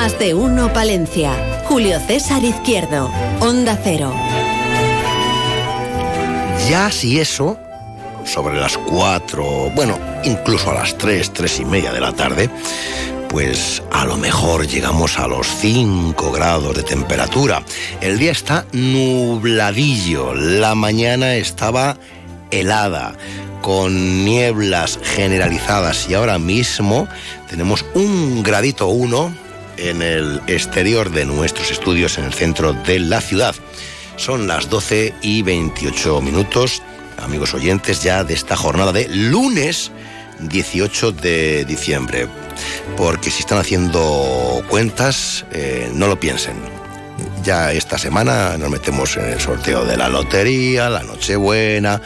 Más de uno Palencia. Julio César Izquierdo. Onda Cero. Ya si eso, sobre las cuatro, bueno, incluso a las tres, tres y media de la tarde, pues a lo mejor llegamos a los 5 grados de temperatura. El día está nubladillo, la mañana estaba helada, con nieblas generalizadas y ahora mismo tenemos un gradito uno en el exterior de nuestros estudios en el centro de la ciudad. Son las 12 y 28 minutos, amigos oyentes, ya de esta jornada de lunes 18 de diciembre. Porque si están haciendo cuentas, eh, no lo piensen. Ya esta semana nos metemos en el sorteo de la lotería, la Nochebuena,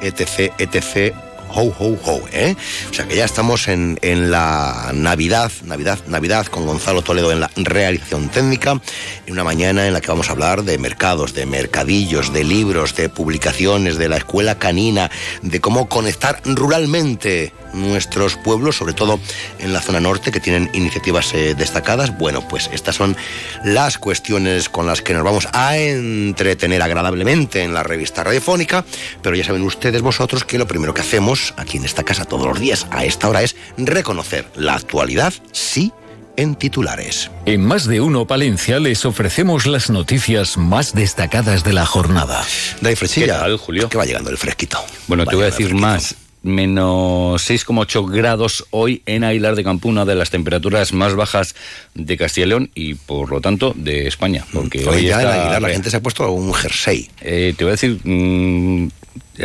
etc, etc ho, ho, ho, ¿eh? O sea que ya estamos en, en, la Navidad, Navidad, Navidad con Gonzalo Toledo en la realización técnica, en una mañana en la que vamos a hablar de mercados, de mercadillos, de libros, de publicaciones, de la escuela canina, de cómo conectar ruralmente nuestros pueblos, sobre todo en la zona norte, que tienen iniciativas eh, destacadas. Bueno, pues estas son las cuestiones con las que nos vamos a entretener agradablemente en la revista radiofónica, pero ya saben ustedes vosotros que lo primero que hacemos aquí en esta casa todos los días a esta hora es reconocer la actualidad, sí en titulares. En más de uno Palencia les ofrecemos las noticias más destacadas de la jornada. Dai Frechilla, ¿Qué tal, Julio? Que va llegando el fresquito. Bueno, Va te voy a decir fresquito. más. Menos 6,8 grados hoy en Aguilar de Campo, una de las temperaturas más bajas de Castilla y León y por lo tanto de España. Porque Hoy hoy ya en Aguilar la gente se ha puesto un jersey. Eh, te voy a decir, mm,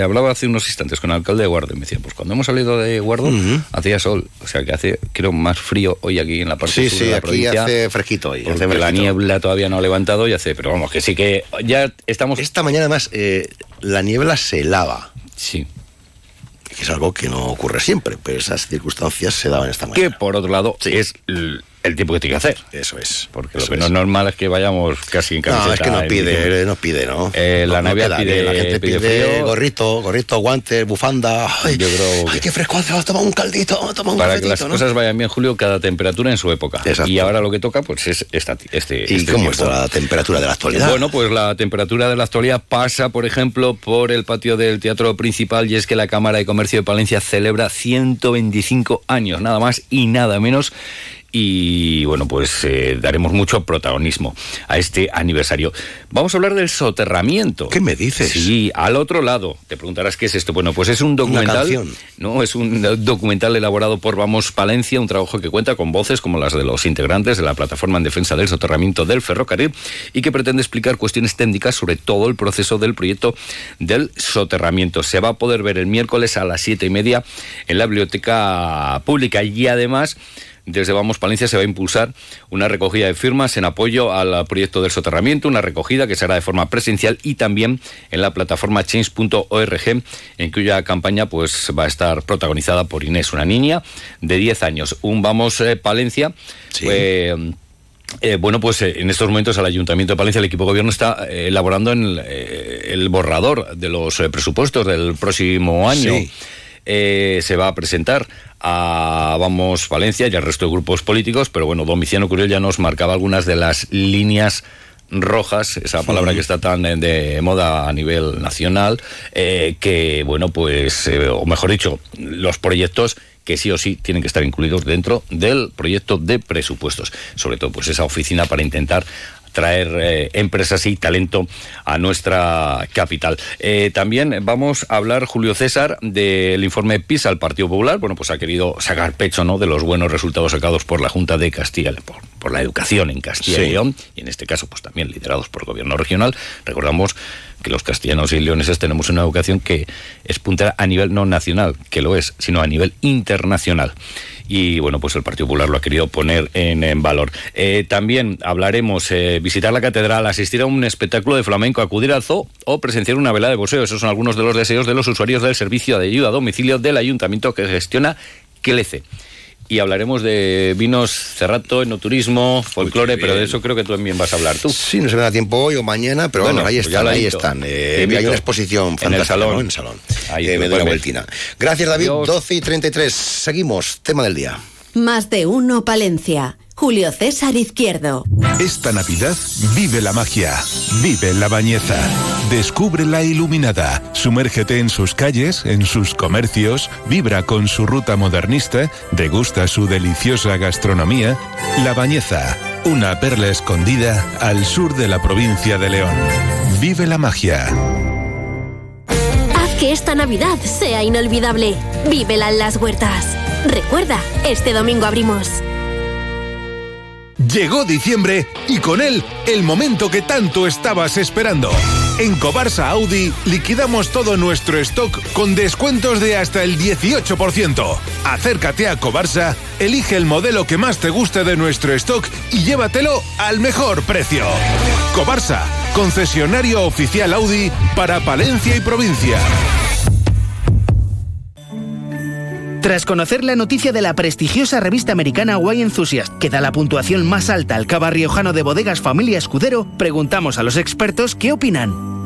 hablaba hace unos instantes con el alcalde de Guardo y me decía, pues cuando hemos salido de Guardo hacía sol, o sea que hace, creo, más frío hoy aquí en la parte Sí, sur sí, de la aquí provincia. hace fresquito hoy. hace porque la fresquito. niebla todavía no ha levantado y hace, pero vamos, que sí que ya estamos... Esta mañana además eh, la niebla se lava, Sí. Que es algo que no ocurre siempre, pero esas circunstancias se daban esta Que mañana. por otro lado Sí. es el tiempo que tiene que hacer. Eso es. Porque eso lo que es. no es normal es que vayamos casi en camiseta. No, es que nos pide, nos pide, ¿no? Eh, la No, no Navidad queda pide- La gente pide pide, gorrito, gorrito, guantes, bufanda. Ay, Yo creo ay que- qué fresco hace, vamos a tomar un caldito, vamos a tomar un Para que las cafetito, ¿no? cosas vayan bien, Julio, cada temperatura en su época. Exacto. Y ahora lo que toca, pues es esta, este. ¿Y este cómo está la temperatura de la actualidad? Bueno, pues la temperatura de la actualidad pasa, por ejemplo, por el patio del Teatro Principal y es que la Cámara de Comercio de Palencia celebra 125 años, nada más y nada menos. Y bueno, pues eh, daremos mucho protagonismo a este aniversario. Vamos a hablar del soterramiento. ¿Qué me dices? Sí, al otro lado. Te preguntarás qué es esto. Bueno, pues es un documental. No, es un documental elaborado por Vamos Palencia, un trabajo que cuenta con voces como las de los integrantes de la plataforma en defensa del soterramiento del ferrocarril y que pretende explicar cuestiones técnicas sobre todo el proceso del proyecto del soterramiento. Se va a poder ver el miércoles a las siete y media en la biblioteca pública y además desde Vamos Palencia se va a impulsar una recogida de firmas en apoyo al proyecto del soterramiento, una recogida que será de forma presencial y también en la plataforma change.org, en cuya campaña pues va a estar protagonizada por Inés, una niña de 10 años. Un Vamos eh, Palencia. Sí. eh, eh, bueno, pues eh, en estos momentos el Ayuntamiento de Palencia, el equipo de gobierno está eh, elaborando en, eh, el borrador de los presupuestos del próximo año. Sí. Eh, se va a presentar a Vamos Valencia y al resto de grupos políticos, pero bueno, Domiciano Curiel ya nos marcaba algunas de las líneas rojas, esa palabra que está tan eh, de moda a nivel nacional, eh, que bueno, pues, eh, o mejor dicho, los proyectos que sí o sí tienen que estar incluidos dentro del proyecto de presupuestos. Sobre todo, pues esa oficina para intentar traer eh, empresas y talento a nuestra capital. Eh, también vamos a hablar, Julio César, del informe PISA al Partido Popular. Bueno, pues ha querido sacar pecho ¿no? de los buenos resultados sacados por la Junta de Castilla, por, por la educación en Castilla y León, y en este caso pues también liderados por el gobierno regional. Recordamos que los castellanos y leoneses tenemos una educación que es puntera a nivel no nacional, que lo es, sino a nivel internacional y bueno, pues el Partido Popular lo ha querido poner en, valor. Eh, también hablaremos, eh, visitar la catedral, asistir a un espectáculo de flamenco, acudir al zoo o presenciar una velada de boxeo. Esos son algunos de los deseos de los usuarios del servicio de ayuda a domicilio del ayuntamiento que gestiona Clece y hablaremos de vinos cerrato, enoturismo, folclore, pero de eso creo que tú también vas a hablar tú. Sí, no se me da tiempo hoy o mañana, pero bueno, ahí, pues están, ahí están, eh, hay una exposición fantástica en el salón. En el salón. Ahí eh, me doy una vueltina. Gracias, David. 12 y 33. Seguimos. Tema del día. Más de uno, Palencia. Julio César Izquierdo. Esta Navidad vive la magia, vive la bañeza, descubre la iluminada, sumérgete en sus calles, en sus comercios, vibra con su ruta modernista, degusta su deliciosa gastronomía. La Bañeza, una perla escondida al sur de la provincia de León. Vive la magia. Haz que esta Navidad sea inolvidable. Vívela en las huertas. Recuerda, este domingo abrimos. Llegó diciembre y con él el momento que tanto estabas esperando. En Cobarsa Audi liquidamos todo nuestro stock con descuentos de hasta el 18%. Acércate a Cobarsa, elige el modelo que más te guste de nuestro stock y llévatelo al mejor precio. Cobarsa, concesionario oficial Audi para Palencia y provincia. Tras conocer la noticia de la prestigiosa revista americana Wine Enthusiast, que da la puntuación más alta al cava riojano de bodegas Familia Escudero, preguntamos a los expertos qué opinan.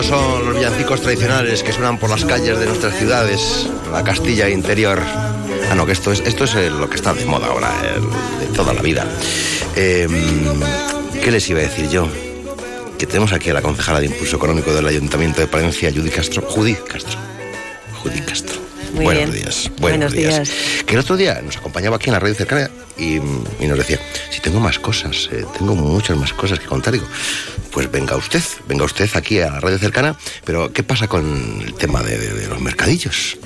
Estos son los villancicos tradicionales que suenan por las calles de nuestras ciudades, la Castilla interior. Ah, no, que esto es, esto es lo que está de moda ahora, de toda la vida. Em, ¿Qué les iba a decir yo? Que tenemos aquí a la concejala de Impulso Económico del Ayuntamiento de Palencia, Judy Castro. Judy Castro. Judy Castro. Buenos días. Buenos, días. Que el otro día nos acompañaba aquí en la radio cercana y, nos decía, si tengo más cosas, eh, tengo muchas más cosas que contar. Digo, pues venga usted, venga usted aquí a la radio cercana, pero ¿qué pasa con el tema de, los mercadillos?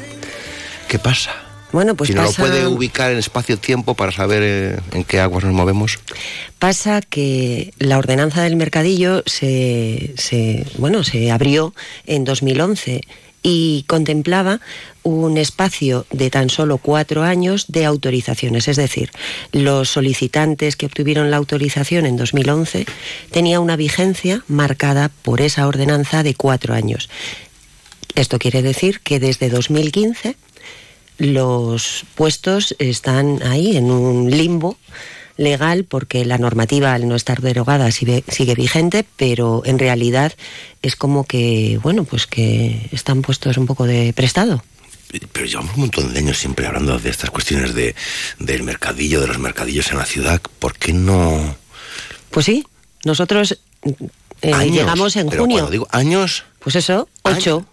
¿Qué pasa? Bueno, pues si no lo puede ubicar en espacio-tiempo para saber eh, en qué aguas nos movemos. Pasa que la ordenanza del mercadillo se, se, bueno, se abrió en 2011 y contemplaba un espacio de tan solo cuatro años de autorizaciones. Es decir, los solicitantes que obtuvieron la autorización en 2011 tenía una vigencia marcada por esa ordenanza de cuatro años. Esto quiere decir que desde 2015 los puestos están ahí en un limbo legal porque la normativa al no estar derogada sigue, sigue, vigente, pero en realidad es como que, bueno, pues que están puestos un poco de prestado. Pero llevamos un montón de años siempre hablando de estas cuestiones de, del mercadillo, de los mercadillos en la ciudad. ¿Por qué no...? Pues sí, nosotros eh, llegamos en junio. digo años... Pues eso, ocho.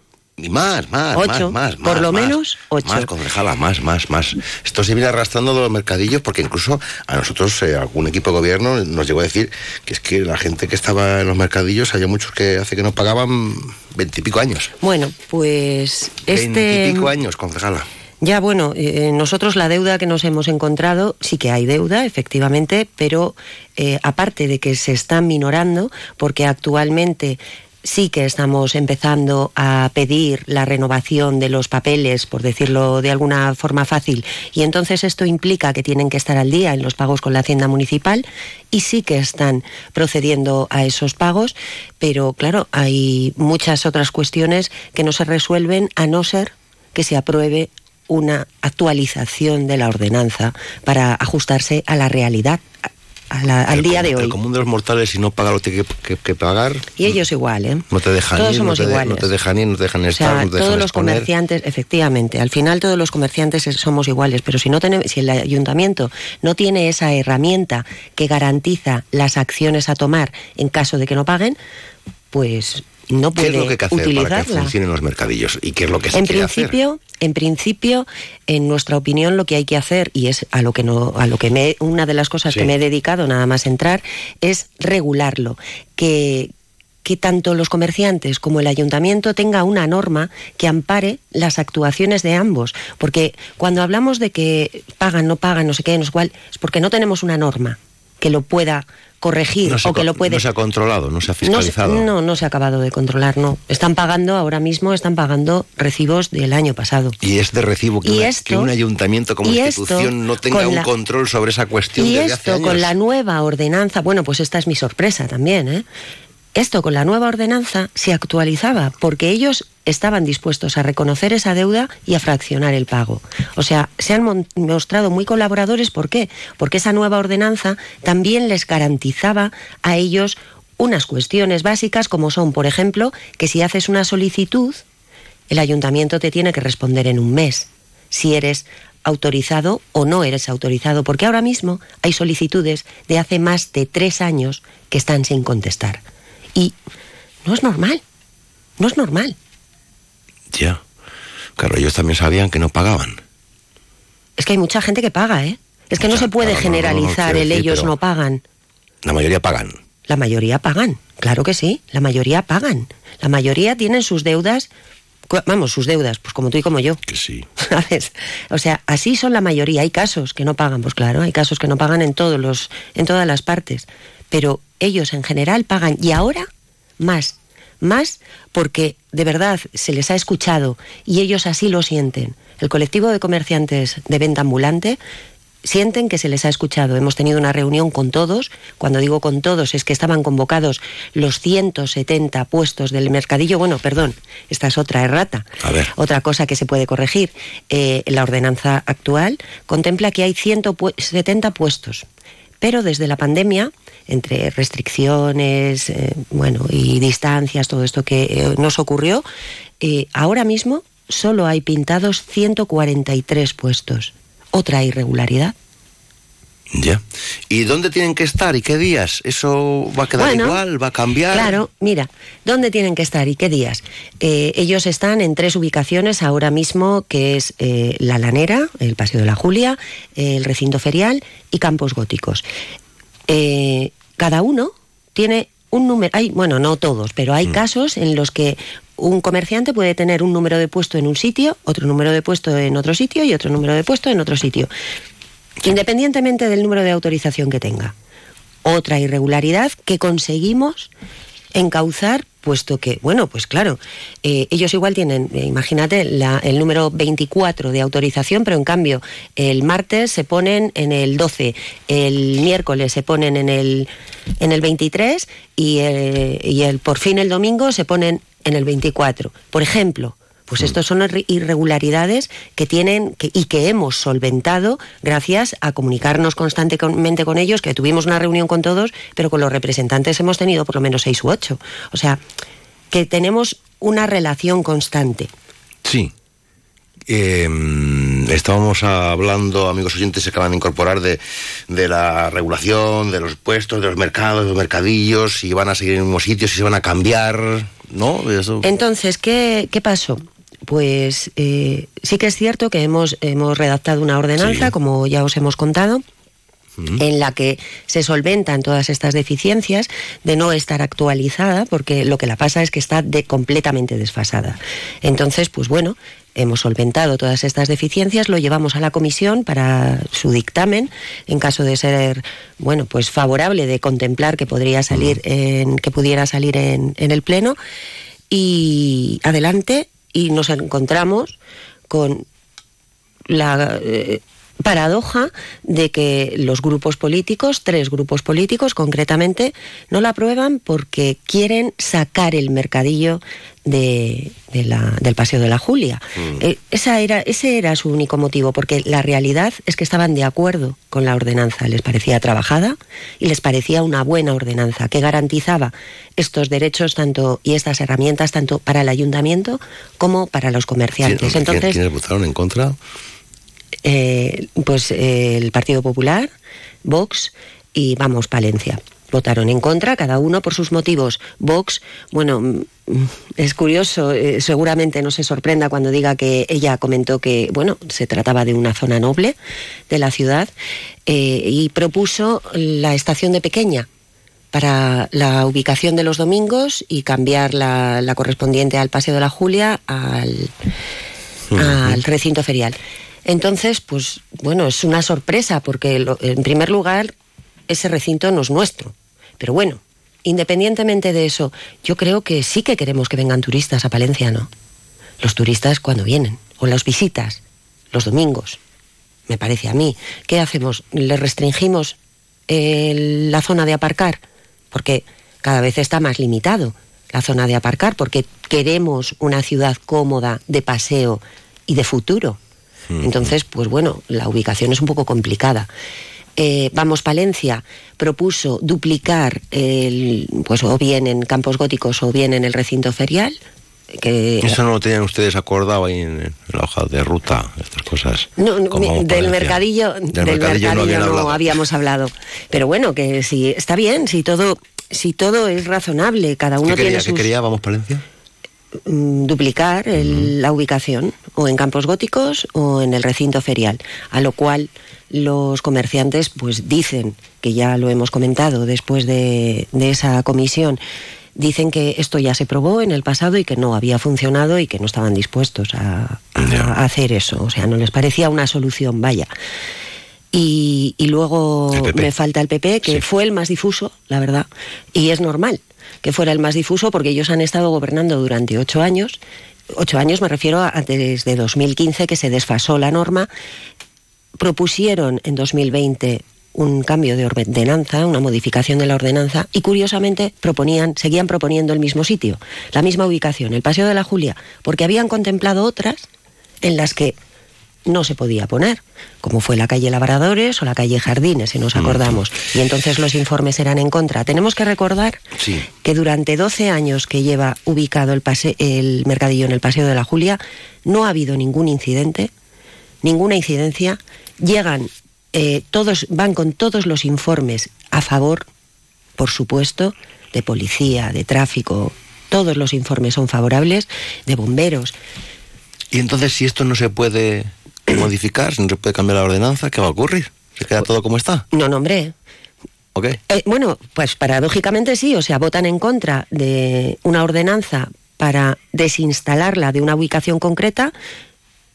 Y más, más, más, más, Por lo menos ocho. Más, concejala, más, más, más. Esto se viene arrastrando de los mercadillos porque incluso a nosotros, eh, algún equipo de gobierno nos llegó a decir que es que la gente que estaba en los mercadillos, había muchos que hace que no pagaban veintipico años. Bueno, pues este... Veintipico años, concejala. Ya, bueno, eh, nosotros la deuda que nos hemos encontrado, sí que hay deuda, efectivamente, pero eh, aparte de que se está minorando, porque actualmente sí que estamos empezando a pedir la renovación de los papeles, por decirlo de alguna forma fácil, y entonces esto implica que tienen que estar al día en los pagos con la Hacienda Municipal y sí que están procediendo a esos pagos, pero claro, hay muchas otras cuestiones que no se resuelven a no ser que se apruebe una actualización de la ordenanza para ajustarse a la realidad al día de hoy. El común de los mortales, si no paga lo que tiene que, pagar. Y ellos igual, ¿eh? No te dejan todos ir, somos no, te iguales. no te dejan ir, no te dejan estar, no te todos los comerciantes, efectivamente, al final todos los comerciantes somos iguales, pero si no tenemos, si el ayuntamiento no tiene esa herramienta que garantiza las acciones a tomar en caso de que no paguen, pues no puede ¿Qué es lo que hay que hacer para que funcionen los mercadillos? ¿Y qué es lo que se en quiere principio, en principio, en nuestra opinión, lo que hay que hacer y es a lo que no, a lo que me, una de las cosas Sí. que me he dedicado nada más entrar es regularlo, que que tanto los comerciantes como el ayuntamiento tenga una norma que ampare las actuaciones de ambos, porque cuando hablamos de que pagan, no pagan, no sé qué, no sé cuál, es porque no tenemos una norma que lo pueda corregir No se, o que lo puede no se ha controlado, no se ha no, se- fiscalizado. no, no se ha acabado de controlar, no. Están pagando, ahora mismo están pagando recibos del año pasado. Y es de recibo que, Y una- esto- que un ayuntamiento como institución esto no tenga un la- control sobre esa cuestión Y desde hace esto con la nueva ordenanza, bueno, pues esta es mi sorpresa también, ¿eh? Esto con la nueva ordenanza se actualizaba porque ellos estaban dispuestos a reconocer esa deuda y a fraccionar el pago. O sea, se han mostrado muy colaboradores, ¿por qué? Porque esa nueva ordenanza también les garantizaba a ellos unas cuestiones básicas como son, por ejemplo, que si haces una solicitud, el ayuntamiento te tiene que responder en un mes si eres autorizado o no eres autorizado, porque ahora mismo hay solicitudes de hace más de tres años que están sin contestar. Y no es normal, no es normal. Ya. Claro, ellos también sabían que no pagaban. Es que hay mucha gente que paga, ¿eh? Es que no se puede claro, no, no, no, generalizar el decir, ellos no pagan. La mayoría pagan. La mayoría pagan, claro que sí, la mayoría pagan. La mayoría tienen sus deudas, vamos, sus deudas, pues como tú y como yo. Que sí. ¿Sabes? O sea, así son la mayoría. Hay casos que no pagan, pues claro, hay casos que no pagan en todos los, en todas las partes. Pero ellos en general pagan y ahora más, más porque de verdad se les ha escuchado y ellos así lo sienten. El colectivo de comerciantes de venta ambulante sienten que se les ha escuchado. Hemos tenido una reunión con todos. Cuando digo con todos es que estaban convocados los 170 puestos del mercadillo. Bueno, perdón, esta es otra errata. A ver. Otra cosa que se puede corregir. Eh, la ordenanza actual contempla que hay 170 puestos. Pero desde la pandemia, entre restricciones, eh, bueno, y distancias, todo esto que eh, nos ocurrió, eh, ahora mismo solo hay pintados 143 puestos. Otra irregularidad. Ya. ¿Y dónde tienen que estar y qué días? ¿Eso va a quedar Bueno, igual? ¿Va a cambiar? Claro, mira, ¿dónde tienen que estar y qué días? Eh, ellos están en tres ubicaciones ahora mismo, que es eh, La Lanera, el Paseo de la Julia, eh, el Recinto Ferial y Campos Góticos. Eh, cada uno tiene un número, hay, bueno, no todos, pero hay casos en los que un comerciante puede tener un número de puesto en un sitio, otro número de puesto en otro sitio y otro número de puesto en otro sitio, independientemente del número de autorización que tenga. Otra irregularidad que conseguimos encauzar, puesto que, bueno, pues claro, eh, ellos igual tienen, eh, imagínate, la- el número 24 de autorización, pero en cambio el martes se ponen en el 12, el miércoles se ponen en el, en el 23 y, eh, y el, por fin el domingo se ponen en el 24. Por ejemplo, pues estos son irre- irregularidades que tienen que- y que hemos solventado gracias a comunicarnos constantemente con ellos, que tuvimos una reunión con todos, pero con los representantes hemos tenido por lo menos seis u ocho. O sea, que tenemos una relación constante. Sí. Eh, estábamos hablando, amigos oyentes, se acaban de incorporar de, de la regulación, de los puestos, de los mercados, de los mercadillos, si van a seguir en el mismo sitio, si se van a cambiar, ¿no? Eso- Entonces, ¿qué, qué pasó? Pues eh, sí que es cierto que hemos, hemos redactado una ordenanza, Sí. como ya os hemos contado, en la que se solventan todas estas deficiencias de no estar actualizada, porque lo que la pasa es que está de, completamente desfasada. Entonces, pues bueno, hemos solventado todas estas deficiencias, lo llevamos a la comisión para su dictamen, en caso de ser, bueno, pues favorable de contemplar que podría salir en, que pudiera salir en, en el pleno, y adelante, y nos encontramos con la eh, paradoja de que los grupos políticos, tres grupos políticos concretamente, no la aprueban porque quieren sacar el mercadillo de, del Paseo de la Julia. Mm. Eh, esa era, ese era su único motivo, porque la realidad es que estaban de acuerdo con la ordenanza, les parecía trabajada y les parecía una buena ordenanza que garantizaba estos derechos tanto y estas herramientas tanto para el ayuntamiento como para los comerciantes. Entonces, ¿Quiénes votaron en contra? Eh, pues eh, el Partido Popular, Vox y Vamos Palencia. Votaron en contra, cada uno por sus motivos. Vox, bueno, mm, es curioso, eh, seguramente no se sorprenda cuando diga que ella comentó que, bueno, se trataba de una zona noble de la ciudad y propuso la estación de Pequeña, para la ubicación de los domingos y cambiar la, correspondiente al Paseo de la Julia al, al recinto ferial. Entonces, pues bueno, es una sorpresa porque en primer lugar ese recinto no es nuestro. Pero bueno, independientemente de eso, yo creo que sí que queremos que vengan turistas a Palencia, ¿no? Los turistas cuando vienen, o las visitas, los domingos, me parece a mí. ¿Qué hacemos? ¿Le restringimos la zona de aparcar? Porque cada vez está más limitado la zona de aparcar, porque queremos una ciudad cómoda de paseo y de futuro. Entonces, pues bueno, la ubicación es un poco complicada. Eh, Vamos Palencia propuso duplicar el, pues o bien en campos góticos o bien en el recinto ferial. Que, Eso no lo tenían ustedes acordado ahí en, la hoja de ruta, estas cosas. No, del mercadillo, del, mercadillo, no, habíamos hablado. Pero bueno, que si está bien, si todo, si todo es razonable, cada uno ¿Qué tiene quería, ¿Qué quería Vamos Palencia? Mm, duplicar la ubicación o en campos góticos o en el recinto ferial, a lo cual los comerciantes pues dicen, que ya lo hemos comentado después de, esa comisión, dicen que esto ya se probó en el pasado y que no había funcionado y que no estaban dispuestos a, hacer eso, o sea, no les parecía una solución, vaya. Y, luego me falta el PP, que fue el más difuso, la verdad, y es normal que fuera el más difuso porque ellos han estado gobernando durante ocho años. Ocho años me refiero a desde 2015 que se desfasó la norma. Propusieron en 2020 un cambio de ordenanza, una modificación de la ordenanza y curiosamente proponían, seguían proponiendo el mismo sitio, la misma ubicación, el Paseo de la Julia, porque habían contemplado otras en las que no se podía poner, como fue la calle Labradores o la calle Jardines, si nos acordamos. Y entonces los informes eran en contra. Tenemos que recordar que durante 12 años que lleva ubicado el, el mercadillo en el Paseo de la Julia, no ha habido ningún incidente, ninguna incidencia. Llegan eh, todos, van con todos los informes a favor, por supuesto, de policía, de tráfico, todos los informes son favorables, de bomberos. Y entonces, si esto no se puede modificar, si no se puede cambiar la ordenanza, ¿qué va a ocurrir? ¿Se queda todo como está? No, no, hombre. Okay. Eh, bueno, pues paradójicamente sí, o sea, votan en contra de una ordenanza para desinstalarla de una ubicación concreta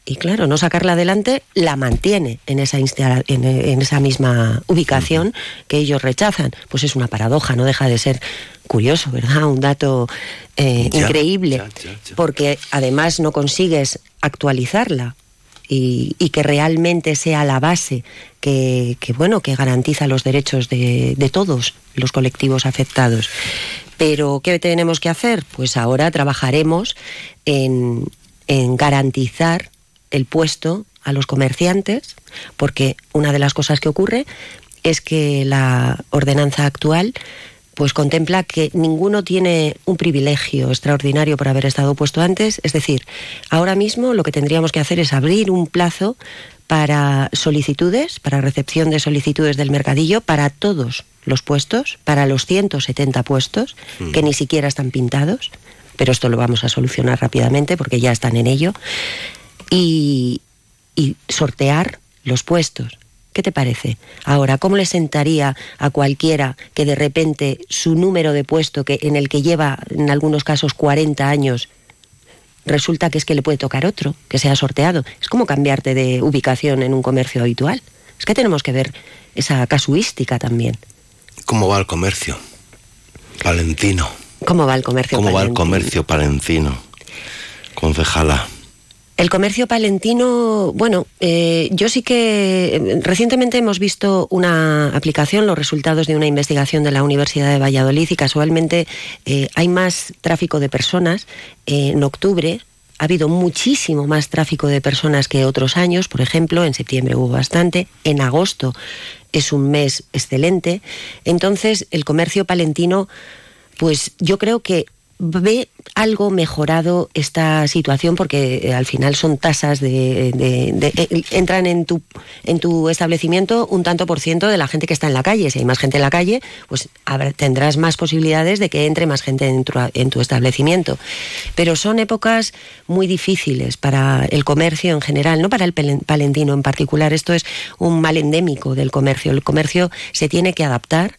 y claro, no sacarla adelante, la mantiene en esa, en, esa misma ubicación que ellos rechazan. Pues es una paradoja, no deja de ser curioso, ¿verdad? Un dato eh, increíble, porque además no consigues actualizarla y, que realmente sea la base que, bueno que garantiza los derechos de, todos los colectivos afectados. Pero ¿qué tenemos que hacer? Pues ahora trabajaremos en, garantizar el puesto a los comerciantes, porque una de las cosas que ocurre es que la ordenanza actual pues contempla que ninguno tiene un privilegio extraordinario por haber estado puesto antes. Es decir, ahora mismo lo que tendríamos que hacer es abrir un plazo para solicitudes, para recepción de solicitudes del mercadillo, para todos los puestos, para los 170 puestos, mm. que ni siquiera están pintados, pero esto lo vamos a solucionar rápidamente porque ya están en ello, y, y sortear los puestos. ¿Qué te parece? Ahora, ¿cómo le sentaría a cualquiera que de repente su número de puesto, que en el que lleva en algunos casos 40 años, resulta que es que le puede tocar otro, que sea sorteado? Es como cambiarte de ubicación en un comercio habitual. Es que tenemos que ver esa casuística también. ¿Cómo va el comercio? Palentino. ¿Cómo va el comercio ¿Cómo va el comercio palentino? Concejala. El comercio palentino, bueno, eh, yo sí que eh, recientemente hemos visto una aplicación, los resultados de una investigación de la Universidad de Valladolid y casualmente eh, hay más tráfico de personas en octubre. Ha habido muchísimo más tráfico de personas que otros años, por ejemplo, en septiembre hubo bastante, en agosto es un mes excelente. Entonces, el comercio palentino, pues yo creo que ve algo mejorado esta situación porque eh, al final son tasas de, eh, entran en tu en tu establecimiento un tanto por ciento de la gente que está en la calle. Si hay más gente en la calle pues tendrás más posibilidades de que entre más gente en tu, en tu establecimiento. Pero son épocas muy difíciles para el comercio en general no para el palentino en particular. Esto es un mal endémico del comercio. El comercio se tiene que adaptar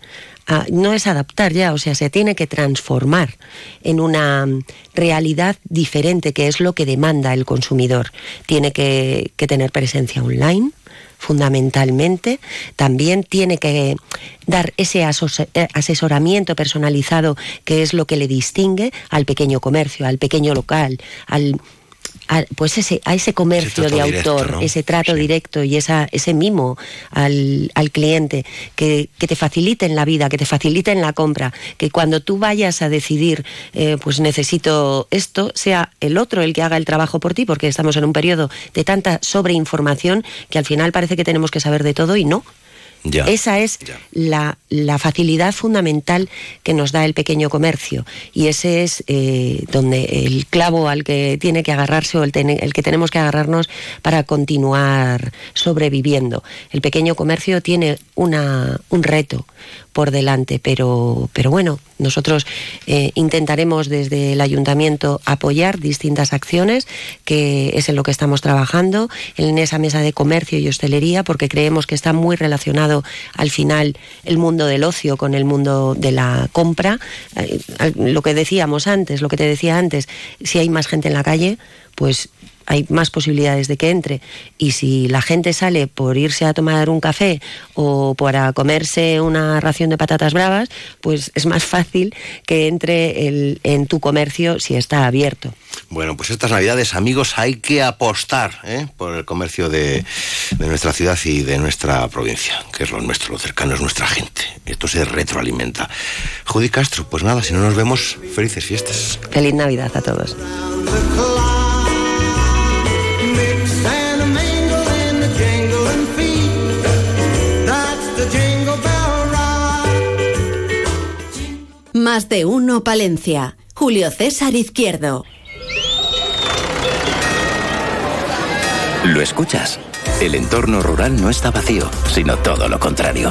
no es adaptar ya, o sea, se tiene que transformar en una realidad diferente, que es lo que demanda el consumidor. Tiene que, tener presencia online, fundamentalmente, también tiene que dar ese asesoramiento personalizado que es lo que le distingue al pequeño comercio, al pequeño local, al a, pues ese, a ese comercio de autor, ese trato directo y esa, ese mimo al, al cliente que, que, te facilite la vida, que te facilite en la compra, que cuando tú vayas a decidir, eh, pues necesito esto, sea el otro el que haga el trabajo por ti, porque estamos en un periodo de tanta sobreinformación que al final parece que tenemos que saber de todo y no. Esa es la, facilidad fundamental que nos da el pequeño comercio. Y ese es eh, donde el clavo al que tiene que agarrarse o el, el, que tenemos que agarrarnos para continuar sobreviviendo. El pequeño comercio tiene una, un reto, por delante, pero, pero bueno, nosotros eh, intentaremos desde el ayuntamiento apoyar distintas acciones, que es en lo que estamos trabajando, en esa mesa de comercio y hostelería, porque creemos que está muy relacionado al final el mundo del ocio con el mundo de la compra. Eh, lo que decíamos antes, lo que te decía antes, si hay más gente en la calle, pues hay más posibilidades de que entre. Y si la gente sale por irse a tomar un café o para comerse una ración de patatas bravas, pues es más fácil que entre el, en tu comercio si está abierto. Bueno, pues estas navidades, amigos, hay que apostar ¿eh? por el comercio de, de, nuestra ciudad y de nuestra provincia, que es lo nuestro, lo cercano es nuestra gente. Esto se retroalimenta. Judy Castro, pues nada, si no nos vemos, felices fiestas. Feliz Navidad a todos. De uno Palencia. Julio César Izquierdo. ¿Lo escuchas? El entorno rural no está vacío, sino todo lo contrario.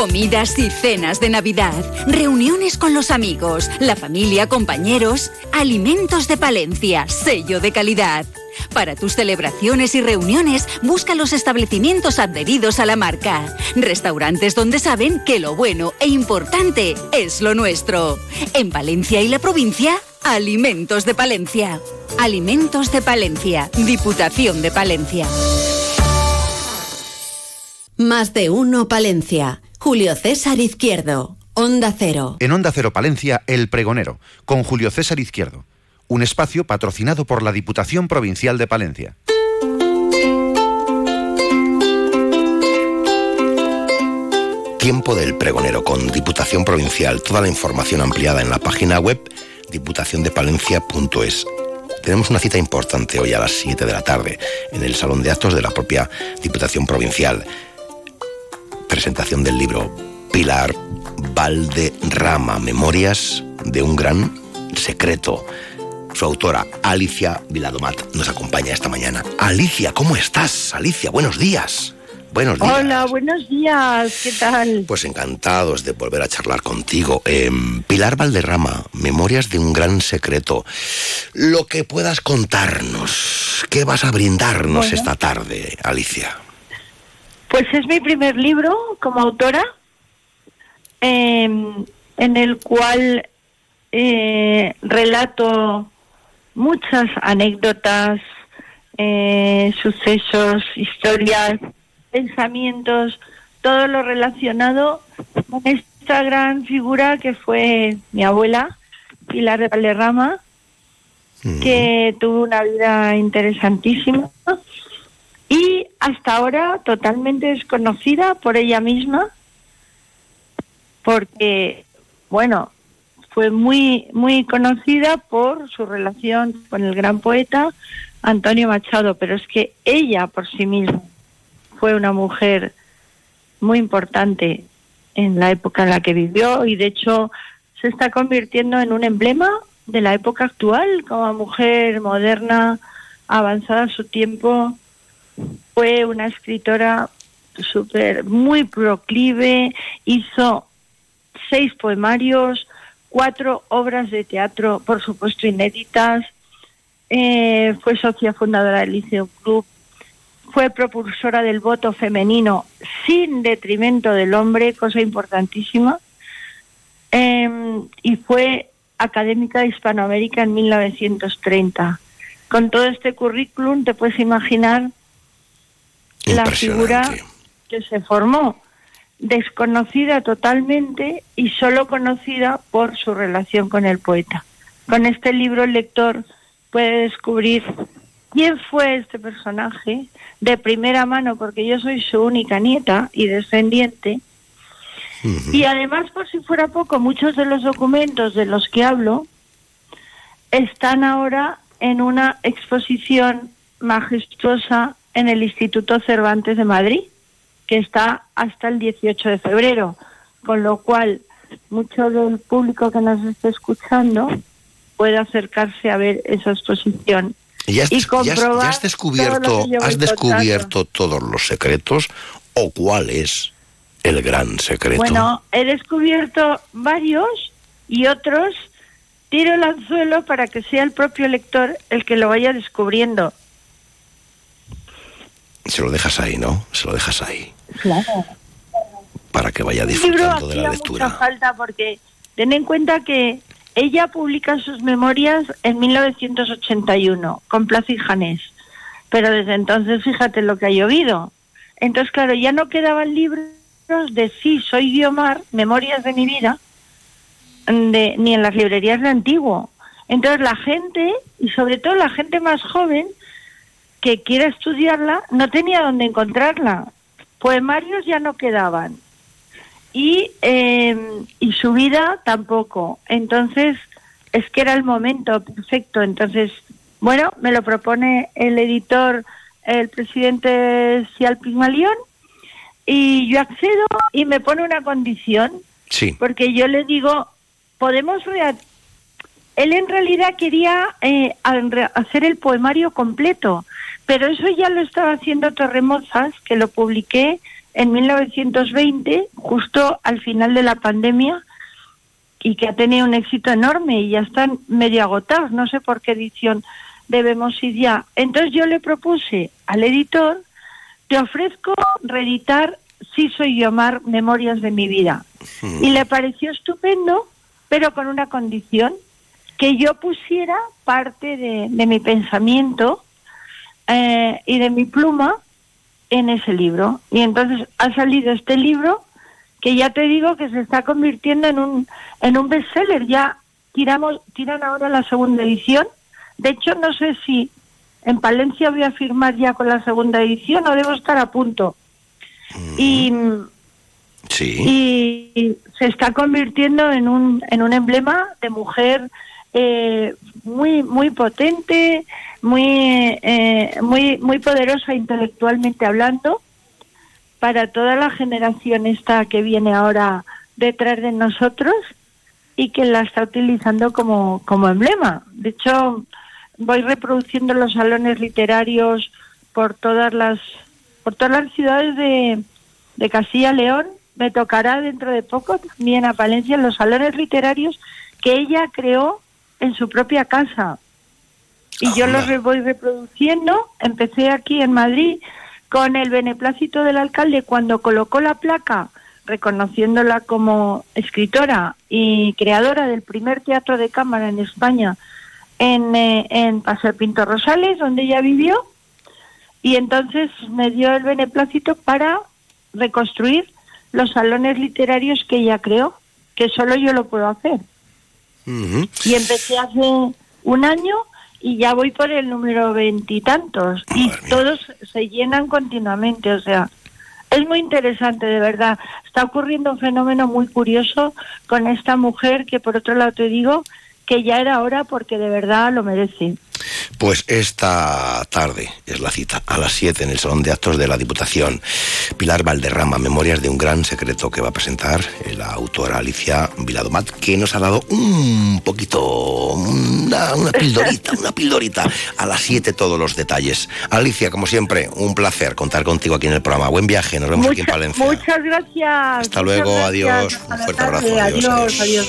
Comidas y cenas de Navidad, reuniones con los amigos, la familia, compañeros, alimentos de Palencia, sello de calidad. Para tus celebraciones y reuniones, busca los establecimientos adheridos a la marca. Restaurantes donde saben que lo bueno e importante es lo nuestro. En Valencia y la provincia, Alimentos de Palencia. Alimentos de Palencia, Diputación de Palencia. Más de uno Palencia. Julio César Izquierdo, Onda Cero. En Onda Cero Palencia, El Pregonero, con Julio César Izquierdo. Un espacio patrocinado por la Diputación Provincial de Palencia. Tiempo del Pregonero con Diputación Provincial. Toda la información ampliada en la página web diputaciondepalencia.es. Tenemos una cita importante hoy a las 7 de la tarde en el Salón de Actos de la propia Diputación Provincial presentación del libro Pilar Valderrama, Memorias de un gran secreto. Su autora, Alicia Viladomat, nos acompaña esta mañana. Alicia, ¿cómo estás? Alicia, buenos días. Buenos días. Hola, buenos días. ¿Qué tal? Pues encantados de volver a charlar contigo. Em, Pilar Valderrama, Memorias de un gran secreto. Lo que puedas contarnos, ¿qué vas a brindarnos Bueno. esta tarde, Alicia? Pues es mi primer libro como autora, eh, en el cual eh, relato muchas anécdotas, eh, sucesos, historias, pensamientos, todo lo relacionado con esta gran figura que fue mi abuela, Pilar de Valderrama, que tuvo una vida interesantísima y hasta ahora totalmente desconocida por ella misma porque bueno fue muy muy conocida por su relación con el gran poeta Antonio Machado pero es que ella por sí misma fue una mujer muy importante en la época en la que vivió y de hecho se está convirtiendo en un emblema de la época actual como mujer moderna avanzada a su tiempo fue una escritora súper muy proclive, hizo seis poemarios, cuatro obras de teatro, por supuesto inéditas, eh, fue socia fundadora del Liceo Club, fue propulsora del voto femenino sin detrimento del hombre, cosa importantísima, eh, y fue académica de Hispanoamérica en 1930. Con todo este currículum te puedes imaginar la figura que se formó, desconocida totalmente y solo conocida por su relación con el poeta. Con este libro el lector puede descubrir quién fue este personaje de primera mano, porque yo soy su única nieta y descendiente. Y además, por si fuera poco, muchos de los documentos de los que hablo están ahora en una exposición majestuosa en el Instituto Cervantes de Madrid, que está hasta el 18 de febrero, con lo cual mucho del público que nos esté escuchando puede acercarse a ver esa exposición. ¿Ya has, y ya has- ya comprobar has descubierto, has descubierto todos los secretos o cuál es el gran secreto? Bueno, he descubierto varios y otros tiro el anzuelo para que sea el propio lector el que lo vaya descubriendo. Se lo dejas ahí, ¿no? Se lo dejas ahí Claro. para que vaya disfrutando de la mucha lectura. falta porque ten en cuenta que ella publica sus memorias en 1981 con Plaza y Janés, pero desde entonces fíjate lo que ha llovido. Entonces, claro, ya no quedaban libros de sí, soy Guiomar, Memorias de mi vida, de, ni en las librerías de antiguo. Entonces la gente, y sobre todo la gente más joven, que quiera estudiarla, no tenía dónde encontrarla. Poemarios ya no quedaban. Y, eh, y su vida tampoco. Entonces, es que era el momento perfecto. Entonces, bueno, me lo propone el editor, el presidente Cial Pigmalión, y yo accedo y me pone una condición. Sí. Porque yo le digo, podemos él en realidad quería eh, hacer el poemario completo, pero eso ya lo estaba haciendo Torremozas, que lo publiqué en 1920, justo al final de la pandemia, y que ha tenido un éxito enorme y ya están medio agotados. No sé por qué edición debemos ir ya. Entonces yo le propuse al editor, te ofrezco reeditar Sí soy yo, Mar, Memorias de mi vida. Y le pareció estupendo, pero con una condición, que yo pusiera parte de, de mi pensamiento eh, y de mi pluma en ese libro. Y entonces ha salido este libro que ya te digo que se está convirtiendo en un, en un bestseller. Ya tiramos, tiran ahora la segunda edición. De hecho, no sé si en Palencia voy a firmar ya con la segunda edición o debo estar a punto. Y, y se está convirtiendo en un, en un emblema de mujer eh, muy muy potente, muy eh, muy muy poderosa intelectualmente hablando para toda la generación esta que viene ahora detrás de nosotros y que la está utilizando como, como emblema. De hecho, voy reproduciendo los salones literarios por todas las por todas las ciudades de, de Castilla León. Me tocará dentro de poco también a Palencia los salones literarios que ella creó en su propia casa. Y yo los voy reproduciendo. Empecé aquí en Madrid con el beneplácito del alcalde cuando colocó la placa reconociéndola como escritora y creadora del primer teatro de cámara en España en, eh, en Paseo Pinto Rosales, donde ella vivió, y entonces me dio el beneplácito para reconstruir los salones literarios que ella creó, que solo yo lo puedo hacer. Y empecé hace un año y ya voy por el número veintitantos. Y, todos se llenan continuamente, o sea, es muy interesante, de verdad. Está ocurriendo un fenómeno muy curioso con esta mujer que, por otro lado, te digo que ya era hora porque de verdad lo merece. Pues esta tarde es la cita, a las 7 en el Salón de Actos de la Diputación. Pilar Valderrama, Memorias de un gran secreto que va a presentar la autora Alicia Viladomat, que nos ha dado un poquito, una, una pildorita, una pildorita. A las 7 todos los detalles. Alicia, como siempre, un placer contar contigo aquí en el programa. Buen viaje, nos vemos aquí en Palencia. Muchas gracias. Hasta luego, adiós. Un fuerte abrazo. adiós. adiós.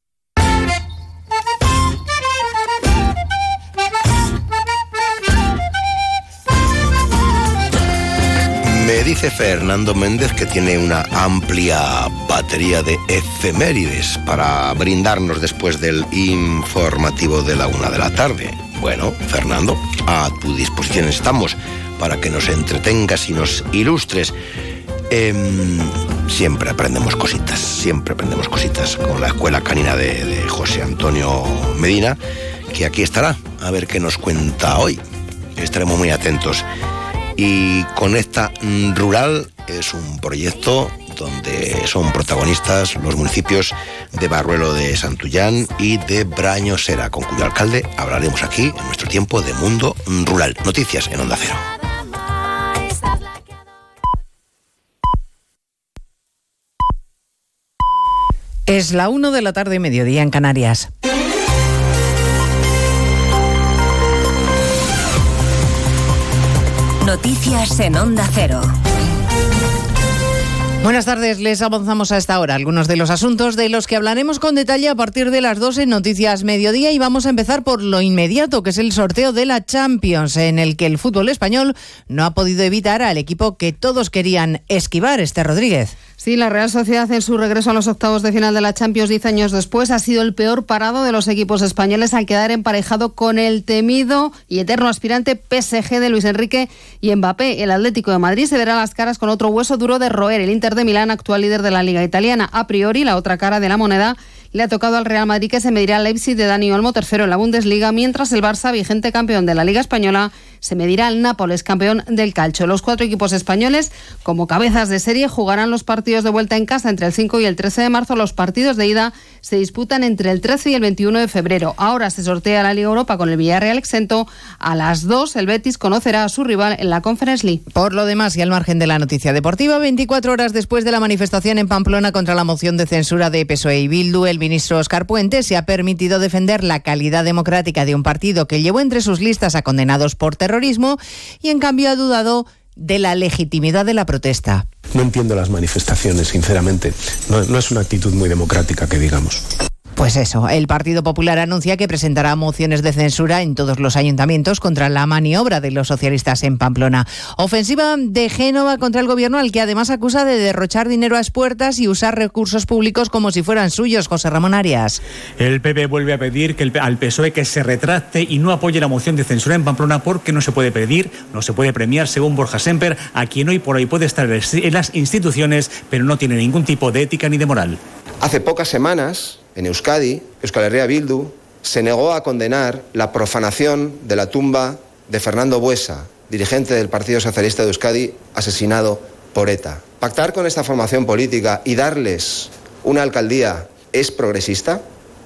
Me dice Fernando Méndez que tiene una amplia batería de efemérides para brindarnos después del informativo de la una de la tarde. Bueno, Fernando, a tu disposición estamos para que nos entretengas y nos ilustres. Em, siempre aprendemos cositas, siempre aprendemos cositas con la escuela canina de, de José Antonio Medina, que aquí estará a ver qué nos cuenta hoy. Estaremos muy atentos. Y Conecta Rural es un proyecto donde son protagonistas los municipios de Barruelo de Santullán y de Brañosera, con cuyo alcalde hablaremos aquí en nuestro tiempo de Mundo Rural. Noticias en Onda Cero. Es la 1 de la tarde, mediodía en Canarias. Noticias en Onda Cero. Buenas tardes, les avanzamos a esta hora algunos de los asuntos de los que hablaremos con detalle a partir de las 12 en Noticias Mediodía y vamos a empezar por lo inmediato, que es el sorteo de la Champions, en el que el fútbol español no ha podido evitar al equipo que todos querían esquivar, este Rodríguez. Sí, la Real Sociedad en su regreso a los octavos de final de la Champions 10 años después ha sido el peor parado de los equipos españoles al quedar emparejado con el temido y eterno aspirante PSG de Luis Enrique y Mbappé. El Atlético de Madrid se verá las caras con otro hueso duro de roer. El Inter de Milán, actual líder de la Liga Italiana. A priori, la otra cara de la moneda le ha tocado al Real Madrid que se medirá al Leipzig de Dani Olmo, tercero en la Bundesliga, mientras el Barça, vigente campeón de la Liga Española, se medirá al Nápoles, campeón del calcio. Los cuatro equipos españoles, como cabezas de serie, jugarán los partidos de vuelta en casa entre el 5 y el 13 de marzo. Los partidos de ida se disputan entre el 13 y el 21 de febrero. Ahora se sortea la Liga Europa con el Villarreal exento. A las 2 el Betis conocerá a su rival en la Conference League. Por lo demás, y al margen de la noticia deportiva, 24 horas después de la manifestación en Pamplona contra la moción de censura de PSOE y Bildu, el ministro Oscar Puente se ha permitido defender la calidad democrática de un partido que llevó entre sus listas a condenados por terrorismo y en cambio ha dudado de la legitimidad de la protesta. No entiendo las manifestaciones, sinceramente. No, no es una actitud muy democrática que digamos. Pues eso, el Partido Popular anuncia que presentará mociones de censura en todos los ayuntamientos contra la maniobra de los socialistas en Pamplona. Ofensiva de Génova contra el gobierno al que además acusa de derrochar dinero a expuertas y usar recursos públicos como si fueran suyos, José Ramón Arias. El PP vuelve a pedir que el, al PSOE que se retracte y no apoye la moción de censura en Pamplona porque no se puede pedir, no se puede premiar, según Borja Semper, a quien hoy por hoy puede estar en las instituciones, pero no tiene ningún tipo de ética ni de moral. Hace pocas semanas en Euskadi, Euskal Herria Bildu se negó a condenar la profanación de la tumba de Fernando Buesa, dirigente del Partido Socialista de Euskadi, asesinado por ETA. ¿Pactar con esta formación política y darles una alcaldía es progresista?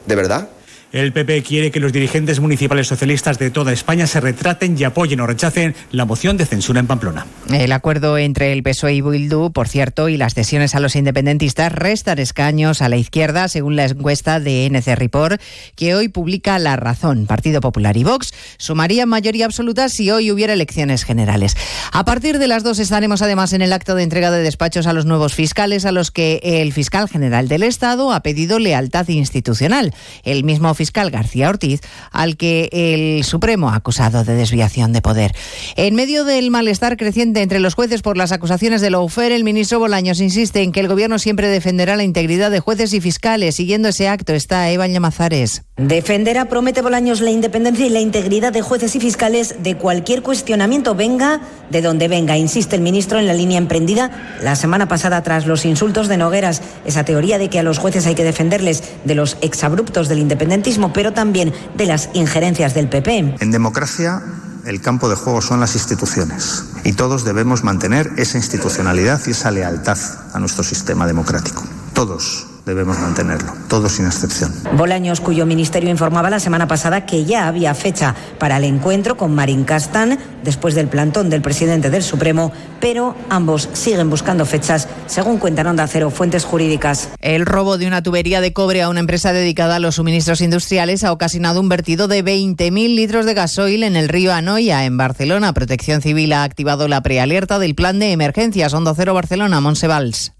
¿De verdad? El PP quiere que los dirigentes municipales socialistas de toda España se retraten y apoyen o rechacen la moción de censura en Pamplona. El acuerdo entre el PSOE y Bildu, por cierto, y las cesiones a los independentistas restan escaños a la izquierda, según la encuesta de NC Report, que hoy publica La Razón. Partido Popular y Vox sumarían mayoría absoluta si hoy hubiera elecciones generales. A partir de las dos estaremos además en el acto de entrega de despachos a los nuevos fiscales, a los que el fiscal general del Estado ha pedido lealtad institucional. El mismo fiscal fiscal García Ortiz, al que el Supremo ha acusado de desviación de poder. En medio del malestar creciente entre los jueces por las acusaciones de Loufer, el ministro Bolaños insiste en que el gobierno siempre defenderá la integridad de jueces y fiscales. Siguiendo ese acto está Eva Llamazares. Defenderá, promete Bolaños, la independencia y la integridad de jueces y fiscales de cualquier cuestionamiento, venga de donde venga, insiste el ministro en la línea emprendida la semana pasada tras los insultos de Nogueras, esa teoría de que a los jueces hay que defenderles de los exabruptos del independentismo pero también de las injerencias del PP. En democracia el campo de juego son las instituciones y todos debemos mantener esa institucionalidad y esa lealtad a nuestro sistema democrático. Todos debemos mantenerlo, todos sin excepción. Bolaños, cuyo ministerio informaba la semana pasada que ya había fecha para el encuentro con Marín Castán después del plantón del presidente del Supremo, pero ambos siguen buscando fechas, según cuentan Onda Cero fuentes jurídicas. El robo de una tubería de cobre a una empresa dedicada a los suministros industriales ha ocasionado un vertido de 20.000 litros de gasoil en el río Anoia, en Barcelona. Protección Civil ha activado la prealerta del plan de emergencias Onda Cero Barcelona, Monsevals.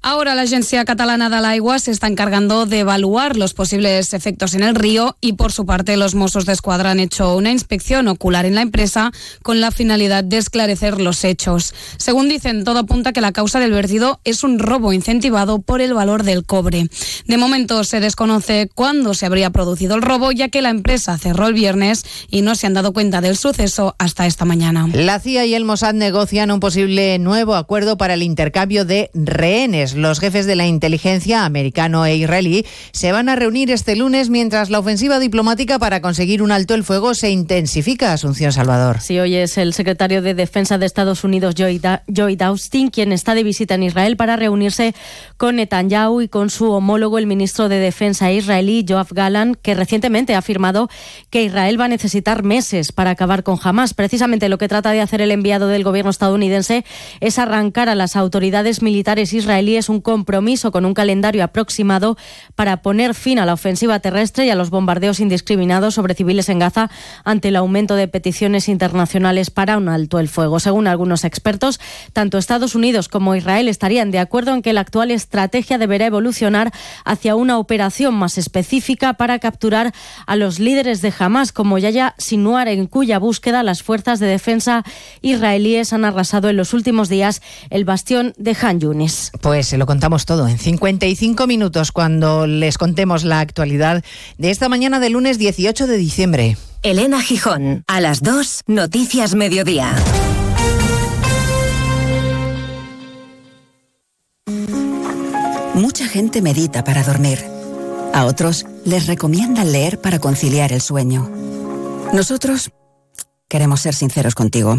Ahora la Agencia Catalana de l'Aigua se está encargando de evaluar los posibles efectos en el río y por su parte los Mossos de Escuadra han hecho una inspección ocular en la empresa con la finalidad de esclarecer los hechos. Según dicen, todo apunta que la causa del vertido es un robo incentivado por el valor del cobre. De momento se desconoce cuándo se habría producido el robo ya que la empresa cerró el viernes y no se han dado cuenta del suceso hasta esta mañana. La CIA y el Mossad negocian un posible nuevo acuerdo para el intercambio de rehenes los jefes de la inteligencia americano e israelí se van a reunir este lunes mientras la ofensiva diplomática para conseguir un alto el fuego se intensifica. Asunción Salvador. Sí, hoy es el secretario de Defensa de Estados Unidos, Joy Austin, quien está de visita en Israel para reunirse con Netanyahu y con su homólogo, el ministro de Defensa israelí, Joab Galan, que recientemente ha afirmado que Israel va a necesitar meses para acabar con Hamas. Precisamente lo que trata de hacer el enviado del gobierno estadounidense es arrancar a las autoridades militares israelíes es un compromiso con un calendario aproximado para poner fin a la ofensiva terrestre y a los bombardeos indiscriminados sobre civiles en Gaza ante el aumento de peticiones internacionales para un alto el fuego. Según algunos expertos, tanto Estados Unidos como Israel estarían de acuerdo en que la actual estrategia deberá evolucionar hacia una operación más específica para capturar a los líderes de Hamas, como Yaya Sinuar, en cuya búsqueda las fuerzas de defensa israelíes han arrasado en los últimos días el bastión de Han Yunis. Pues se lo contamos todo en 55 minutos cuando les contemos la actualidad de esta mañana del lunes 18 de diciembre. Elena Gijón, a las 2, Noticias Mediodía. Mucha gente medita para dormir. A otros les recomiendan leer para conciliar el sueño. Nosotros queremos ser sinceros contigo.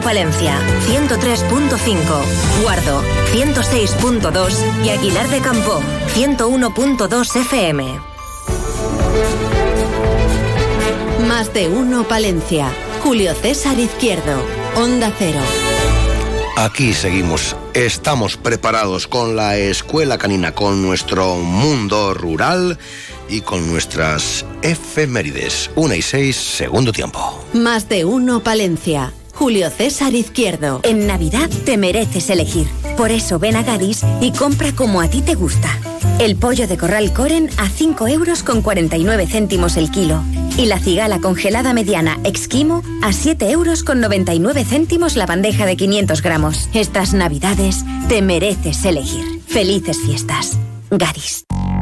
Palencia 103.5, Guardo 106.2 y Aguilar de Campo 101.2 FM. Más de uno Palencia. Julio César Izquierdo. Onda Cero. Aquí seguimos. Estamos preparados con la escuela canina, con nuestro mundo rural y con nuestras efemérides. Una y seis, segundo tiempo. Más de uno Palencia. Julio César Izquierdo. En Navidad te mereces elegir. Por eso ven a Gadis y compra como a ti te gusta. El pollo de corral Coren a 5 euros con 49 céntimos el kilo. Y la cigala congelada mediana Exquimo a 7 euros con 99 céntimos la bandeja de 500 gramos. Estas Navidades te mereces elegir. Felices fiestas. Gadis.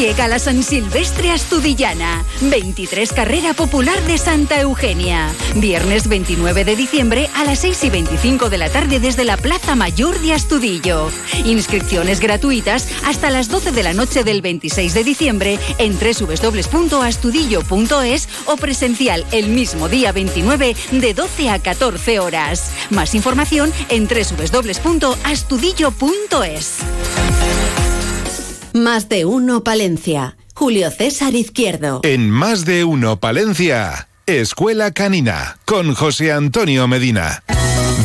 Llega la San Silvestre Astudillana, 23 Carrera Popular de Santa Eugenia. Viernes 29 de diciembre a las 6 y 25 de la tarde desde la Plaza Mayor de Astudillo. Inscripciones gratuitas hasta las 12 de la noche del 26 de diciembre en www.astudillo.es o presencial el mismo día 29 de 12 a 14 horas. Más información en www.astudillo.es. Más de uno Palencia. Julio César Izquierdo. En Más de uno Palencia, Escuela Canina, con José Antonio Medina.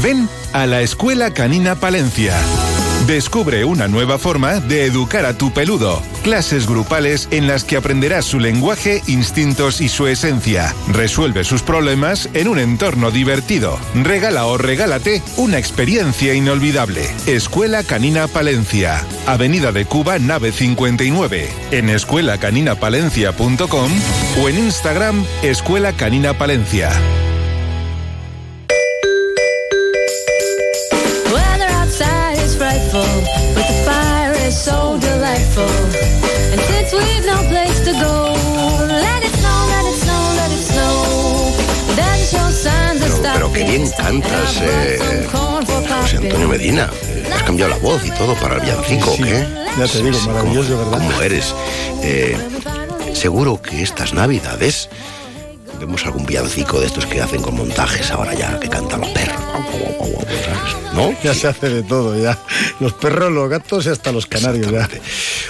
Ven a la Escuela Canina Palencia. Descubre una nueva forma de educar a tu peludo. Clases grupales en las que aprenderás su lenguaje, instintos y su esencia. Resuelve sus problemas en un entorno divertido. Regala o regálate una experiencia inolvidable. Escuela Canina Palencia. Avenida de Cuba, nave 59. En escuelacaninapalencia.com o en Instagram, Escuela Canina Palencia. And since we've no place to go, let it snow, let it snow, let it snow. Pero qué bien cantas, eh, José Antonio Medina. Has cambiado la voz y todo para el villancico, ¿o ¿qué? Ya te digo, maravilloso, ¿verdad? ¿Cómo eres? Eh, seguro que estas navidades vemos algún villancico de estos que hacen con montajes ahora ya, que cantan los perros. ¿No? Ya se hace de todo, ya. Los perros, los gatos y hasta los canarios, ya.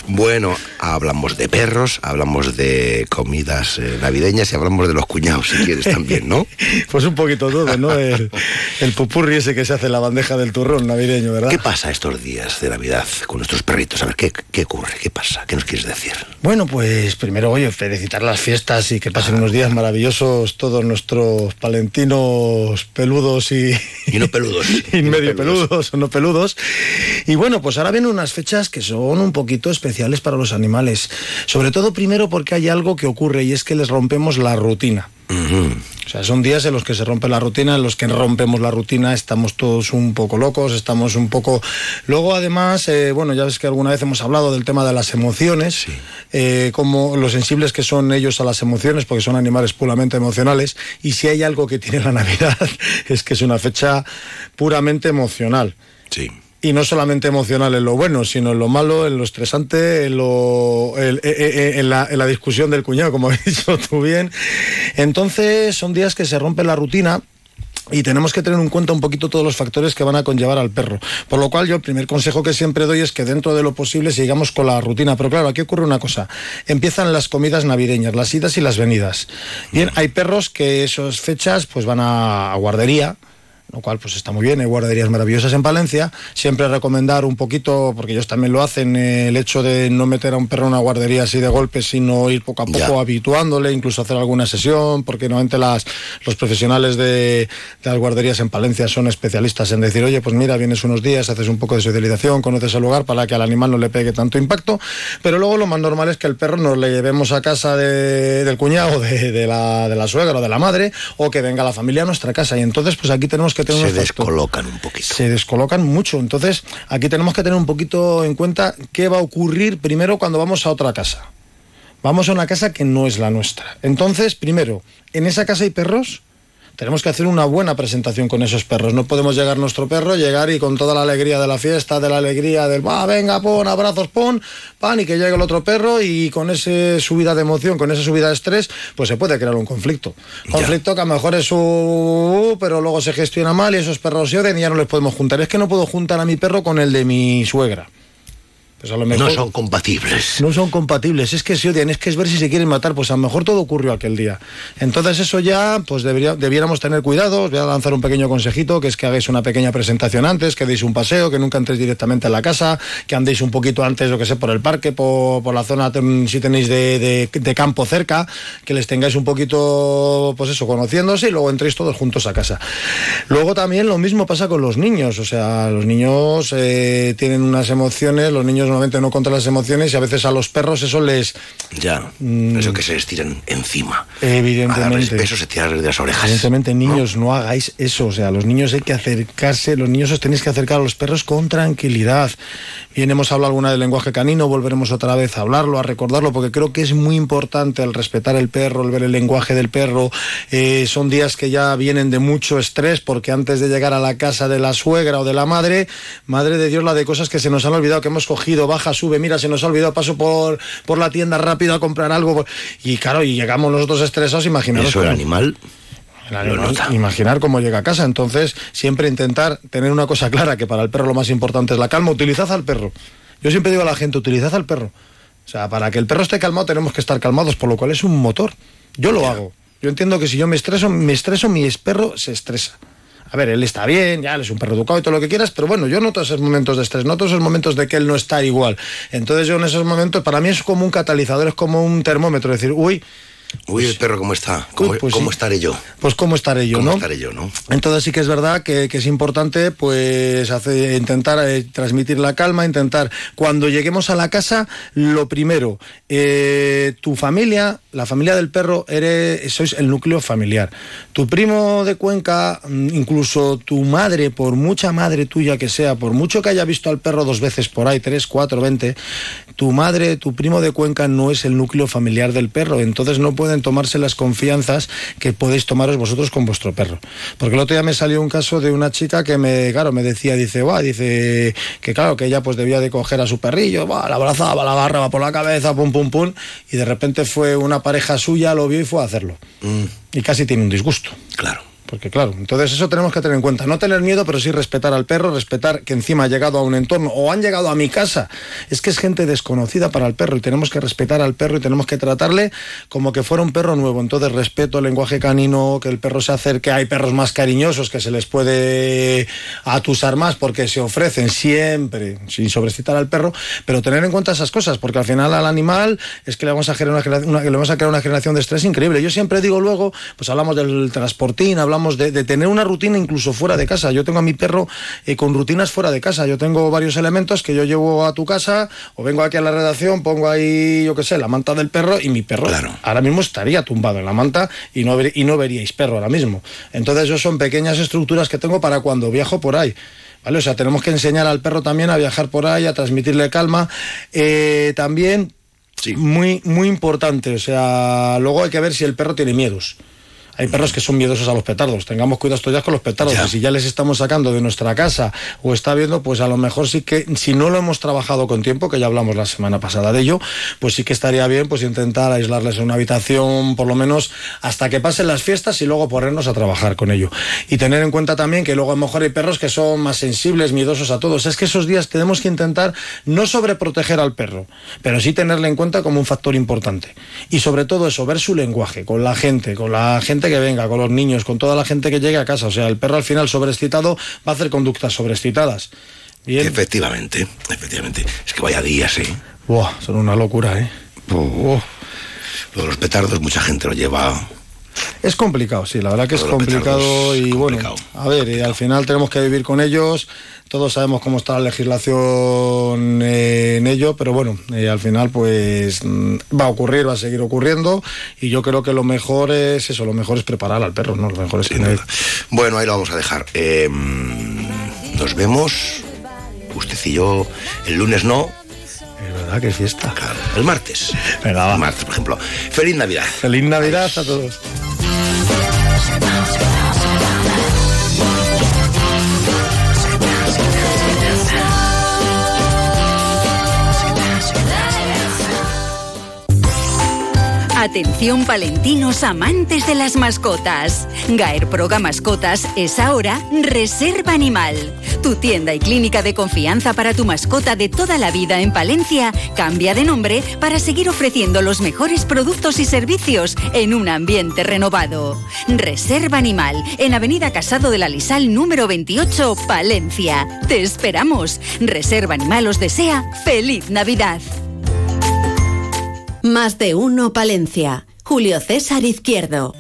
Bueno, hablamos de perros, hablamos de comidas eh, navideñas y hablamos de los cuñados, si quieres también, ¿no? Pues un poquito todo, ¿no? El, el pupurri ese que se hace en la bandeja del turrón navideño, ¿verdad? ¿Qué pasa estos días de Navidad con nuestros perritos? A ver, ¿qué, qué ocurre? ¿Qué pasa? ¿Qué nos quieres decir? Bueno, pues primero, oye, felicitar las fiestas y que pasen unos días maravillosos todos nuestros palentinos peludos y... Y no peludos. y medio peludos o no peludos. Y bueno, pues ahora vienen unas fechas que son un poquito especiales para los animales. Sobre todo primero porque hay algo que ocurre y es que les rompemos la rutina. O sea, son días en los que se rompe la rutina, en los que rompemos la rutina, estamos todos un poco locos, estamos un poco... Luego, además, eh, bueno, ya ves que alguna vez hemos hablado del tema de las emociones, eh, como lo sensibles que son ellos a las emociones, porque son animales puramente emocionales, y si hay algo que tiene la Navidad es que es una fecha puramente emocional. Sí. Y no solamente emocional en lo bueno, sino en lo malo, en lo estresante, en, la, discusión del cuñado, como has dicho tú bien. Entonces son días que se rompe la rutina. Y tenemos que tener en cuenta un poquito todos los factores que van a conllevar al perro. Por lo cual yo el primer consejo que siempre doy es que dentro de lo posible sigamos con la rutina. Pero claro, aquí ocurre una cosa. Empiezan las comidas navideñas, las idas y las venidas. Bien, hay perros que esas fechas pues van a guardería, lo cual pues está muy bien, hay guarderías maravillosas en Palencia. Siempre recomendar un poquito, porque ellos también lo hacen, eh, el hecho de no meter a un perro en una guardería así de golpe, sino ir poco a poco Ya. habituándole, incluso hacer alguna sesión, porque normalmente las, los profesionales de, de las guarderías en Palencia son especialistas en decir, oye, pues mira, vienes unos días, haces un poco de socialización, conoces el lugar para que al animal no le pegue tanto impacto, pero luego lo más normal es que el perro nos le llevemos a casa de- del cuñado, de, de la, de la suegra o de la madre, o que venga la familia a nuestra casa. Y entonces, pues aquí tenemos que tener Se descolocan un poquito. se descolocan mucho. Entonces, aquí tenemos que tener un poquito en cuenta qué va a ocurrir primero cuando vamos a otra casa. vamos a una casa que no es la nuestra. Entonces, primero, en esa casa hay perros, tenemos que hacer una buena presentación con esos perros. No podemos llegar nuestro perro, llegar y con toda la alegría de la fiesta, de la alegría del, va, venga, pon, abrazos, pon, pan, y que llegue el otro perro y con esa subida de emoción, con esa subida de estrés, pues se puede crear un conflicto. Conflicto que a lo mejor es su... pero luego se gestiona mal y esos perros se odian y ya no les podemos juntar. Es que no puedo juntar a mi perro con el de mi suegra. Pues a lo mejor... No son compatibles. No son compatibles, es que se odian, es que es ver si se quieren matar, pues a lo mejor todo ocurrió aquel día. Entonces eso ya, pues debería, debiéramos tener cuidado, os voy a lanzar un pequeño consejito, que es que hagáis una pequeña presentación antes, que deis un paseo, que nunca entréis directamente en la casa, que andéis un poquito antes, lo que sé, por el parque, por, por la zona, si tenéis de, de- de campo cerca, que les tengáis un poquito, pues eso, conociéndose y luego entréis todos juntos a casa. Luego también lo mismo pasa con los niños, o sea, los niños eh, tienen unas emociones, los niños normalmente no controlan las emociones y a veces a los perros eso les... Ya, eso que se les tiran encima. A darles Mm. Evidentemente. besos, se tiran de las orejas. Evidentemente, niños, no hagáis eso. O sea, los niños hay que acercarse, los niños os tenéis que acercar a los perros con tranquilidad. Bien, hemos hablado alguna del lenguaje canino, volveremos otra vez a hablarlo, a recordarlo, porque creo que es muy importante el respetar el perro, el ver el lenguaje del perro. Eh, son días que ya vienen de mucho estrés, porque antes de llegar a la casa de la suegra o de la madre, madre de Dios, la de cosas que se nos han olvidado, que hemos cogido, baja, sube, mira, se nos ha olvidado, paso por, por la tienda rápido a comprar algo. Y claro, y llegamos nosotros estresados, imaginaros. Eso el animal, imaginar cómo llega a casa. Entonces, siempre intentar tener una cosa clara, que para el perro lo más importante es la calma. Utilizad al perro. Yo siempre digo a la gente, utilizad al perro. O sea, para que el perro esté calmado tenemos que estar calmados, por lo cual es un motor. Yo lo hago. Yo entiendo que si yo me estreso, me estreso, mi perro se estresa. A ver, él está bien, ya él es un perro educado y todo lo que quieras, pero bueno, yo noto esos momentos de estrés, noto esos momentos de que él no está igual. Entonces yo en esos momentos, para mí es como un catalizador, es como un termómetro, decir, uy, Uy, el perro, ¿cómo está? ¿Cómo, pues cómo sí. estaré yo? pues cómo estaré yo, ¿Cómo ¿no? estaré yo, no? Entonces sí que es verdad que, que es importante pues hacer, intentar eh, transmitir la calma, intentar cuando lleguemos a la casa, lo primero, eh, tu familia, la familia del perro, eres, sois el núcleo familiar. Tu primo de Cuenca, mm, incluso tu madre, por mucha madre tuya que sea, por mucho que haya visto al perro dos veces por ahí, tres, cuatro, veinte, tu madre, tu primo de Cuenca no es el núcleo familiar del perro, entonces no pueden tomarse las confianzas que podéis tomaros vosotros con vuestro perro. Porque el otro día me salió un caso de una chica que me, claro, me decía, dice, "Buah", dice que claro, que ella pues debía de coger a su perrillo, "Buah", la abrazaba, la agarraba por la cabeza, pum, pum, pum, y de repente fue una pareja suya, lo vio y fue a hacerlo. Y casi tiene un disgusto. Claro. Porque claro, entonces eso tenemos que tener en cuenta. No tener miedo, pero sí respetar al perro, respetar que encima ha llegado a un entorno o han llegado a mi casa. Es que es gente desconocida para el perro y tenemos que respetar al perro y tenemos que tratarle como que fuera un perro nuevo. Entonces respeto el lenguaje canino, que el perro se acerque. Hay perros más cariñosos que se les puede atusar más porque se ofrecen siempre sin sobreexcitar al perro, pero tener en cuenta esas cosas porque al final al animal es que le vamos a generar una, una- le vamos a crear una generación de estrés increíble. Yo siempre digo luego, pues hablamos del transportín, hablamos de, de tener una rutina incluso fuera de casa. Yo tengo a mi perro eh, con rutinas fuera de casa. Yo tengo varios elementos que yo llevo a tu casa o vengo aquí a la redacción, pongo ahí, yo qué sé, la manta del perro y mi perro ahora mismo estaría tumbado en la manta y no, ver- y no veríais perro ahora mismo. Entonces, eso son pequeñas estructuras que tengo para cuando viajo por ahí. ¿Vale? O sea, tenemos que enseñar al perro también a viajar por ahí, a transmitirle calma. Eh, también, muy, muy importante, o sea, luego hay que ver si el perro tiene miedos. Hay perros que son miedosos a los petardos. Tengamos cuidado estos días con los petardos. Si ya les estamos sacando de nuestra casa o está viendo, pues a lo mejor sí que, si no lo hemos trabajado con tiempo, que ya hablamos la semana pasada de ello, pues sí que estaría bien pues intentar aislarles en una habitación, por lo menos hasta que pasen las fiestas y luego ponernos a trabajar con ello. Y tener en cuenta también que luego a lo mejor hay perros que son más sensibles, miedosos a todos. Es que esos días tenemos que intentar no sobreproteger al perro, pero sí tenerle en cuenta como un factor importante. Y sobre todo eso, ver su lenguaje con la gente, con la gente que venga, con los niños, con toda la gente que llegue a casa. O sea, el perro al final sobreexcitado va a hacer conductas sobreexcitadas. Bien. Efectivamente, efectivamente. Es que vaya días, ¿eh? Buah, son una locura, ¿eh? De los petardos, mucha gente lo lleva. Es complicado, sí, la verdad que es complicado y bueno, a ver, eh, al final tenemos que vivir con ellos, todos sabemos cómo está la legislación eh, en ello, pero bueno, eh, al final pues mm, va a ocurrir, va a seguir ocurriendo y yo creo que lo mejor es eso, lo mejor es preparar al perro, ¿no? Lo mejor es tener... Bueno, ahí lo vamos a dejar. Eh, nos vemos, usted y yo, el lunes no, Es verdad que es fiesta. Claro, el martes. Venga, va. El martes, por ejemplo. Feliz Navidad. Feliz Navidad a todos. Atención palentinos amantes de las mascotas. Gaer Proga Mascotas es ahora Reserva Animal. Tu tienda y clínica de confianza para tu mascota de toda la vida en Palencia cambia de nombre para seguir ofreciendo los mejores productos y servicios en un ambiente renovado. Reserva Animal en Avenida Casado de la Lisal número 28, Palencia. Te esperamos. Reserva Animal os desea feliz Navidad. Más de uno Palencia. Julio César Izquierdo.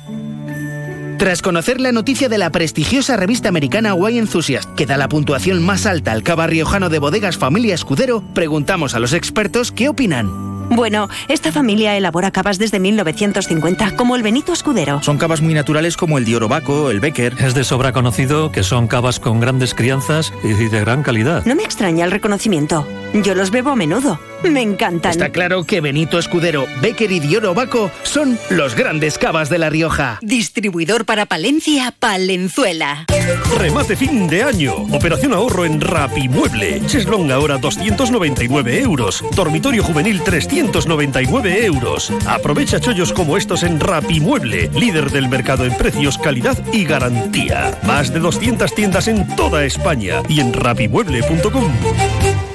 Tras conocer la noticia de la prestigiosa revista americana Wine Enthusiast, que da la puntuación más alta al cava riojano de bodegas Familia Escudero, preguntamos a los expertos qué opinan. Bueno, esta familia elabora cavas desde 1950, como el Benito Escudero. Son cavas muy naturales como el Diorobaco, el Becker. Es de sobra conocido que son cavas con grandes crianzas y de gran calidad. No me extraña el reconocimiento. Yo los bebo a menudo. Me encantan. Está claro que Benito Escudero, Becker y Diorobaco son los grandes cavas de La Rioja. Distribuidor para Palencia, Palenzuela. Remate fin de año. Operación ahorro en Rapimueble. Cheslong ahora 299 euros. Dormitorio juvenil 399 euros. Aprovecha chollos como estos en Rapimueble, líder del mercado en precios, calidad y garantía. Más de 200 tiendas en toda España y en rapimueble.com.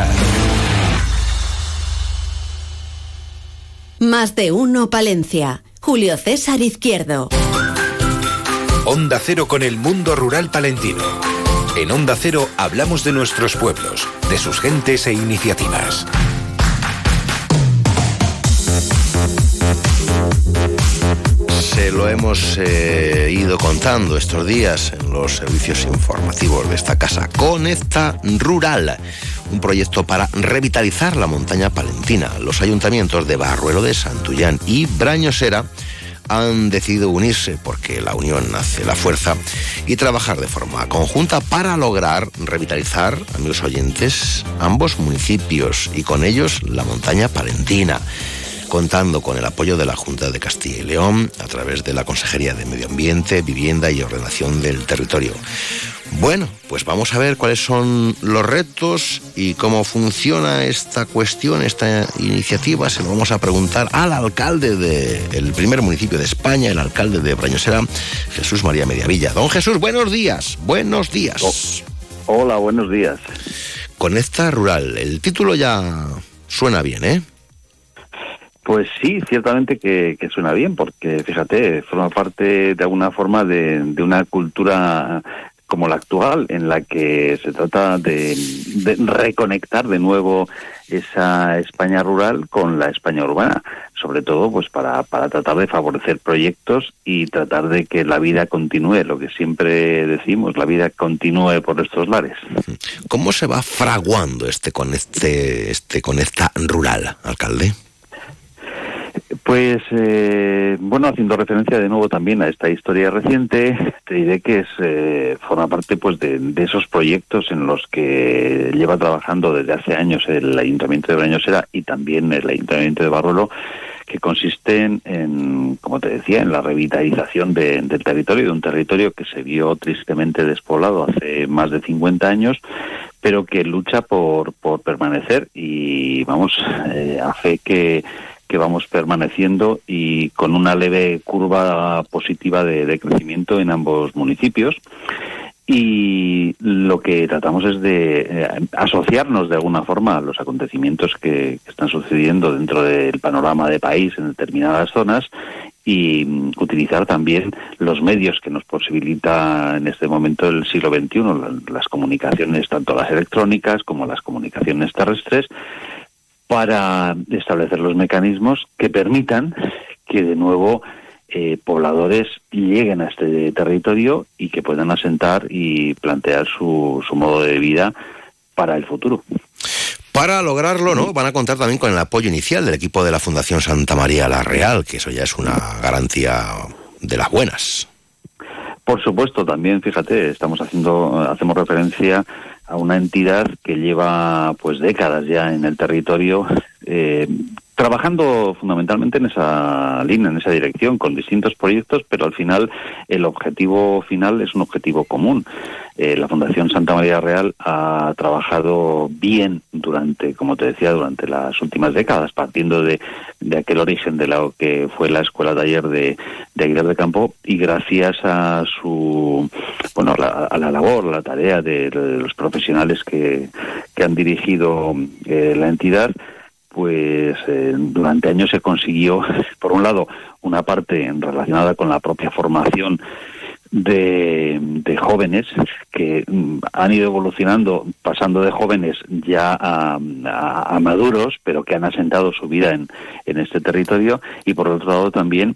Más de uno Palencia. Julio César Izquierdo. Onda Cero con el mundo rural palentino. En Onda Cero hablamos de nuestros pueblos, de sus gentes e iniciativas. Se lo hemos eh, ido contando estos días en los servicios informativos de esta casa. Conecta Rural, un proyecto para revitalizar la montaña palentina. Los ayuntamientos de Barruelo de Santullán y Brañosera han decidido unirse porque la unión hace la fuerza y trabajar de forma conjunta para lograr revitalizar, amigos oyentes, ambos municipios y con ellos la montaña palentina contando con el apoyo de la Junta de Castilla y León a través de la Consejería de Medio Ambiente, Vivienda y Ordenación del Territorio. Bueno, pues vamos a ver cuáles son los retos y cómo funciona esta cuestión, esta iniciativa. Se lo vamos a preguntar al alcalde del primer municipio de España, el alcalde de Brañosera, Jesús María Mediavilla. Don Jesús, buenos días, buenos días. Hola, buenos días. Conecta Rural, el título ya suena bien, ¿eh? Pues sí, ciertamente que, que, suena bien, porque fíjate, forma parte de alguna forma de, de, una cultura como la actual, en la que se trata de, reconectar de nuevo esa España rural con la España urbana, sobre todo pues para, para tratar de favorecer proyectos y tratar de que la vida continúe, lo que siempre decimos, la vida continúe por estos lares. ¿Cómo se va fraguando este conecte, este conecta rural, alcalde? Pues, eh, bueno, haciendo referencia de nuevo también a esta historia reciente, te diré que es eh, forma parte pues de, esos proyectos en los que lleva trabajando desde hace años el Ayuntamiento de Brañosera y también el Ayuntamiento de Barruelo, que consisten en, como te decía, en la revitalización de, del territorio, de un territorio que se vio tristemente despoblado hace más de 50 años, pero que lucha por, por permanecer y, vamos, eh, a fe que que vamos permaneciendo y con una leve curva positiva de, crecimiento en ambos municipios. Y lo que tratamos es de eh, asociarnos de alguna forma a los acontecimientos que, están sucediendo dentro del panorama de país en determinadas zonas y mm, utilizar también los medios que nos posibilita en este momento el siglo XXI, la- las comunicaciones, tanto las electrónicas como las comunicaciones terrestres, para establecer los mecanismos que permitan que de nuevo eh, pobladores lleguen a este territorio y que puedan asentar y plantear su, su modo de vida para el futuro. Para lograrlo, ¿no? Van a contar también con el apoyo inicial del equipo de la Fundación Santa María la Real, que eso ya es una garantía de las buenas. Por supuesto, también, fíjate, estamos haciendo, hacemos referencia a una entidad que lleva pues décadas ya en el territorio, eh, trabajando fundamentalmente en esa línea, en esa dirección, con distintos proyectos, pero al final el objetivo final es un objetivo común. Eh, la Fundación Santa María Real ha trabajado bien durante, como te decía, durante las últimas décadas, partiendo de, de aquel origen de lo que fue la escuela taller de, de Aguilar de Campo y gracias a su, bueno, la- a la labor, la tarea de, de los profesionales que, que han dirigido eh, la entidad, pues eh, durante años se consiguió, por un lado, una parte relacionada con la propia formación de, de jóvenes que mm, han ido evolucionando, pasando de jóvenes ya a, a- a maduros, pero que han asentado su vida en, en este territorio, y por otro lado también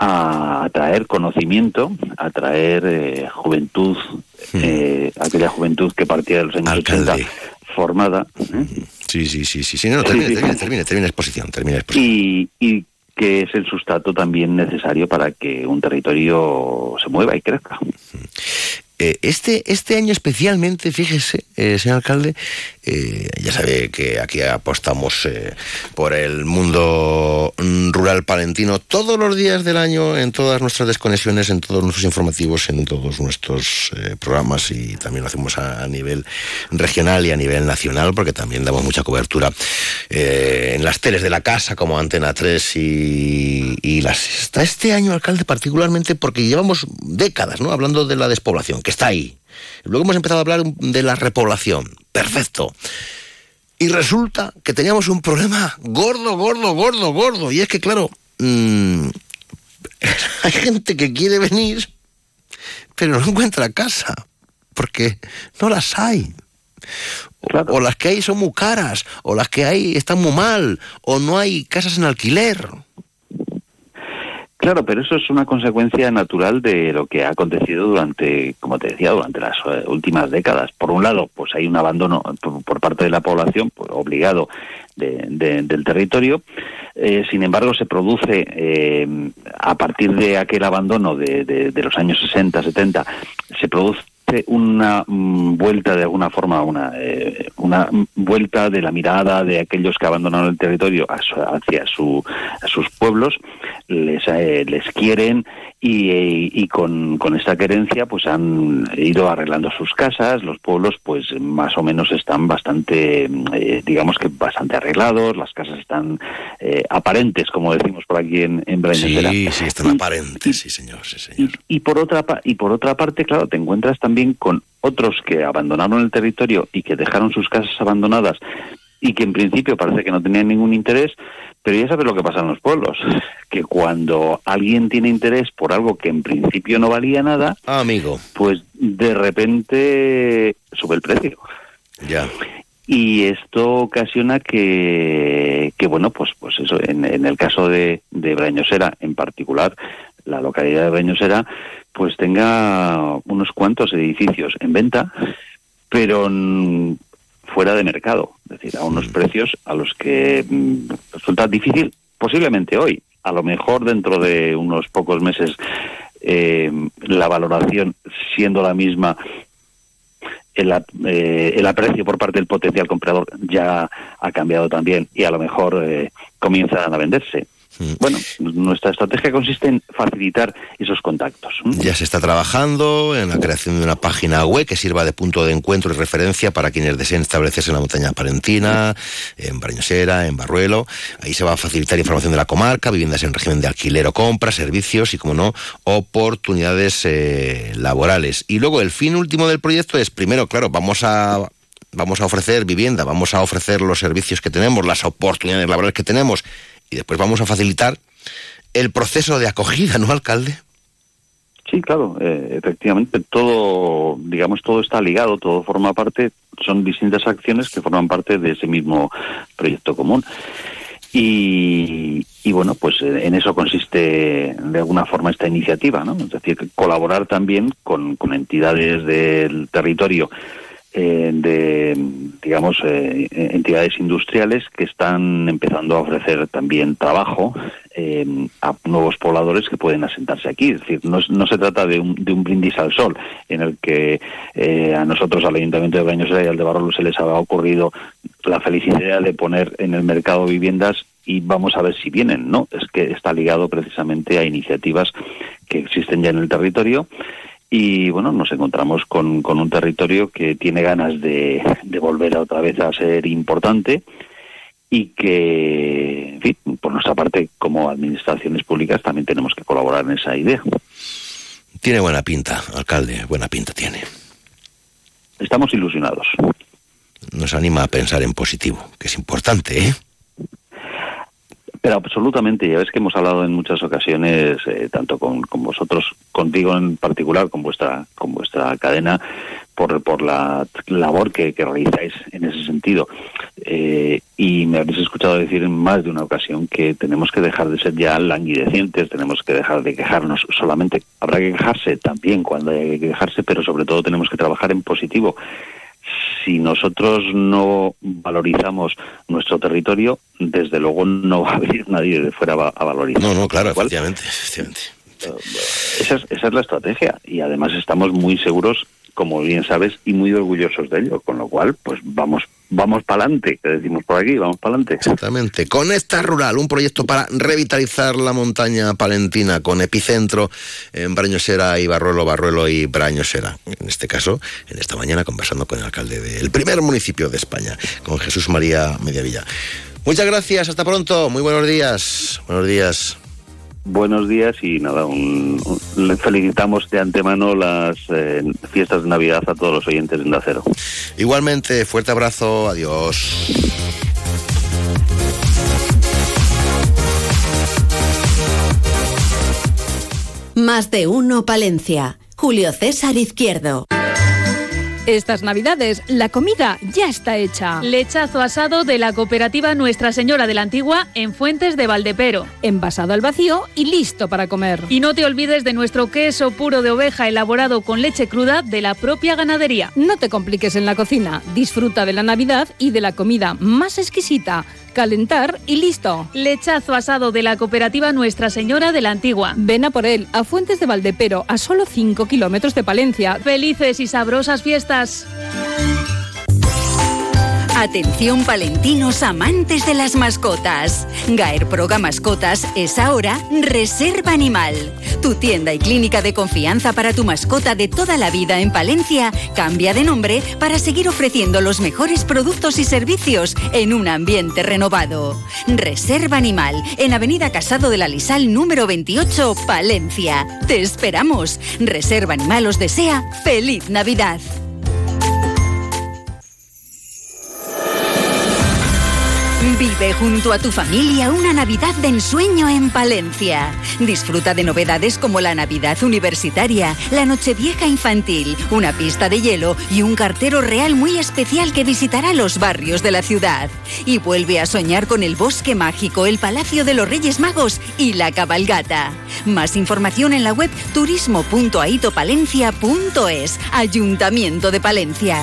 a atraer conocimiento, a atraer eh, juventud, eh, aquella juventud que partía de los años 80 formada. ¿eh? Sí, sí, sí, sí. sí. No, Sí, sí, sí. termine, termine exposición, termine exposición. y, y que es el sustrato también necesario para que un territorio se mueva y crezca. Eh, este, este año especialmente, fíjese, eh, señor alcalde, eh, ya sabe que aquí apostamos por el mundo mm, rural palentino todos los días del año, en todas nuestras desconexiones, en todos nuestros informativos, en todos nuestros programas y también lo hacemos a, nivel regional y a nivel nacional, porque también damos mucha cobertura en las teles de la casa como Antena 3 y, y la sexta. Este año, alcalde, particularmente porque llevamos décadas ¿no? hablando de la despoblación, que está ahí. Luego hemos empezado a hablar de la repoblación. Perfecto. Y resulta que teníamos un problema gordo, gordo, gordo, gordo. Y es que, claro, mm, hay gente que quiere venir, pero no encuentra casa, porque no las hay. O, o las que hay son muy caras, o las que hay están muy mal, o no hay casas en alquiler. Claro, pero eso es una consecuencia natural de lo que ha acontecido durante, como te decía, durante las eh, últimas décadas. Por un lado, pues hay un abandono por, parte de la población, pues, obligado de- de- del territorio. Eh, sin embargo, se produce eh, a partir de aquel abandono de- de los años 60, 70, se produce una mm, vuelta de alguna forma, una, eh, una vuelta de la mirada de aquellos que abandonaron el territorio a su- hacia su, a sus pueblos, les, eh, les quieren y, eh, y con, con esta querencia pues han ido arreglando sus casas, los pueblos pues más o menos están bastante, mm, eh, digamos que bastante arreglados, las casas están eh, aparentes, como decimos por aquí en, en Brañosera. Sí, sí, están aparentes, sí, señor, sí, señor. Y por otra y por otra parte, claro, te encuentras también con otros que abandonaron el territorio y que dejaron sus casas abandonadas y que en principio parece que no tenían ningún interés, pero ya sabes lo que pasa en los pueblos, que cuando alguien tiene interés por algo que en principio no valía nada, amigo, pues de repente sube el precio. Ya. Y esto ocasiona que, que bueno, pues, pues eso, en, en el caso de, de Brañosera en particular, la localidad de Brañosera, pues tenga unos cuantos edificios en venta, pero fuera de mercado, es decir, a unos precios a los que mm, resulta difícil, posiblemente hoy, a lo mejor dentro de unos pocos meses, eh, la valoración siendo la misma el, eh, el aprecio por parte del potencial comprador ya ha cambiado también y a lo mejor eh, comienzan a venderse. Bueno, nuestra estrategia consiste en facilitar esos contactos. ¿m? Ya se está trabajando en la creación de una página web que sirva de punto de encuentro y referencia para quienes deseen establecerse en la montaña palentina, en Brañosera, en Barruelo. Ahí se va a facilitar información de la comarca, viviendas en régimen de alquiler o compra, servicios y, como no, oportunidades eh, laborales. Y luego el fin último del proyecto es, primero, claro, vamos a vamos a ofrecer vivienda, vamos a ofrecer los servicios que tenemos, las oportunidades laborales que tenemos y después vamos a facilitar el proceso de acogida, ¿no, alcalde? Sí, claro, eh, efectivamente, todo, digamos, todo está ligado, todo forma parte, son distintas acciones que forman parte de ese mismo proyecto común. Y, y bueno, pues eh, en eso consiste de alguna forma esta iniciativa, ¿no? Es decir, colaborar también con, con entidades del territorio eh, de, digamos, eh, entidades industriales que están empezando a ofrecer también trabajo eh, a nuevos pobladores que pueden asentarse aquí. Es decir, no, no se trata de un, de un brindis al sol en el que eh, a nosotros, al Ayuntamiento de Brañosera y al de Barolo, se les ha ocurrido la felicidad de poner en el mercado viviendas y vamos a ver si vienen, ¿no? Es que está ligado precisamente a iniciativas que existen ya en el territorio y bueno, nos encontramos con, con un territorio que tiene ganas de, de volver otra vez a ser importante y que, en fin, por nuestra parte, como administraciones públicas, también tenemos que colaborar en esa idea. Tiene buena pinta, alcalde, buena pinta tiene. Estamos ilusionados. Nos anima a pensar en positivo, que es importante, ¿eh? Pero absolutamente, ya ves que hemos hablado en muchas ocasiones, eh, tanto con, con, vosotros, contigo en particular, con vuestra, con vuestra cadena, por, por la labor que, realizáis en ese sentido. Eh, y me habéis escuchado decir en más de una ocasión que tenemos que dejar de ser ya languidecientes, tenemos que dejar de quejarnos solamente. Habrá que quejarse también cuando hay que quejarse, pero sobre todo tenemos que trabajar en positivo si nosotros no valorizamos nuestro territorio, desde luego no va a venir nadie de fuera a valorizar. No, no, claro, efectivamente, efectivamente. Esa es, esa es la estrategia y además estamos muy seguros, como bien sabes, y muy orgullosos de ello, con lo cual, pues vamos vamos para adelante, decimos por aquí, vamos para adelante. Exactamente. Conecta Rural, un proyecto para revitalizar la montaña palentina con epicentro en Brañosera y Barruelo, Barruelo y Brañosera. En este caso, en esta mañana conversando con el alcalde del primer municipio de España, con Jesús María Mediavilla. Muchas gracias, hasta pronto, muy buenos días. Buenos días. Buenos días y nada, un, un, le felicitamos de antemano las eh, fiestas de Navidad a todos los oyentes de Acero. Igualmente, fuerte abrazo, adiós. Más de uno Palencia. Julio César Izquierdo. Estas navidades, la comida ya está hecha. Lechazo asado de la cooperativa Nuestra Señora de la Antigua en Fuentes de Valdepero. Envasado al vacío y listo para comer. Y no te olvides de nuestro queso puro de oveja elaborado con leche cruda de la propia ganadería. No te compliques en la cocina. Disfruta de la Navidad y de la comida más exquisita calentar y listo. Lechazo asado de la cooperativa Nuestra Señora de la Antigua. Ven a por él, a Fuentes de Valdepero, a solo 5 kilómetros de Palencia. Felices y sabrosas fiestas. Atención palentinos amantes de las mascotas. Gaer Proga Mascotas es ahora Reserva Animal. Tu tienda y clínica de confianza para tu mascota de toda la vida en Palencia cambia de nombre para seguir ofreciendo los mejores productos y servicios en un ambiente renovado. Reserva Animal en Avenida Casado de la Lisal número 28, Palencia. Te esperamos. Reserva Animal os desea feliz Navidad. Vive junto a tu familia una Navidad de ensueño en Palencia. Disfruta de novedades como la Navidad Universitaria, la Nochevieja Infantil, una pista de hielo y un cartero real muy especial que visitará los barrios de la ciudad. Y vuelve a soñar con el Bosque Mágico, el Palacio de los Reyes Magos y la Cabalgata. Más información en la web turismo.aitopalencia.es. Ayuntamiento de Palencia.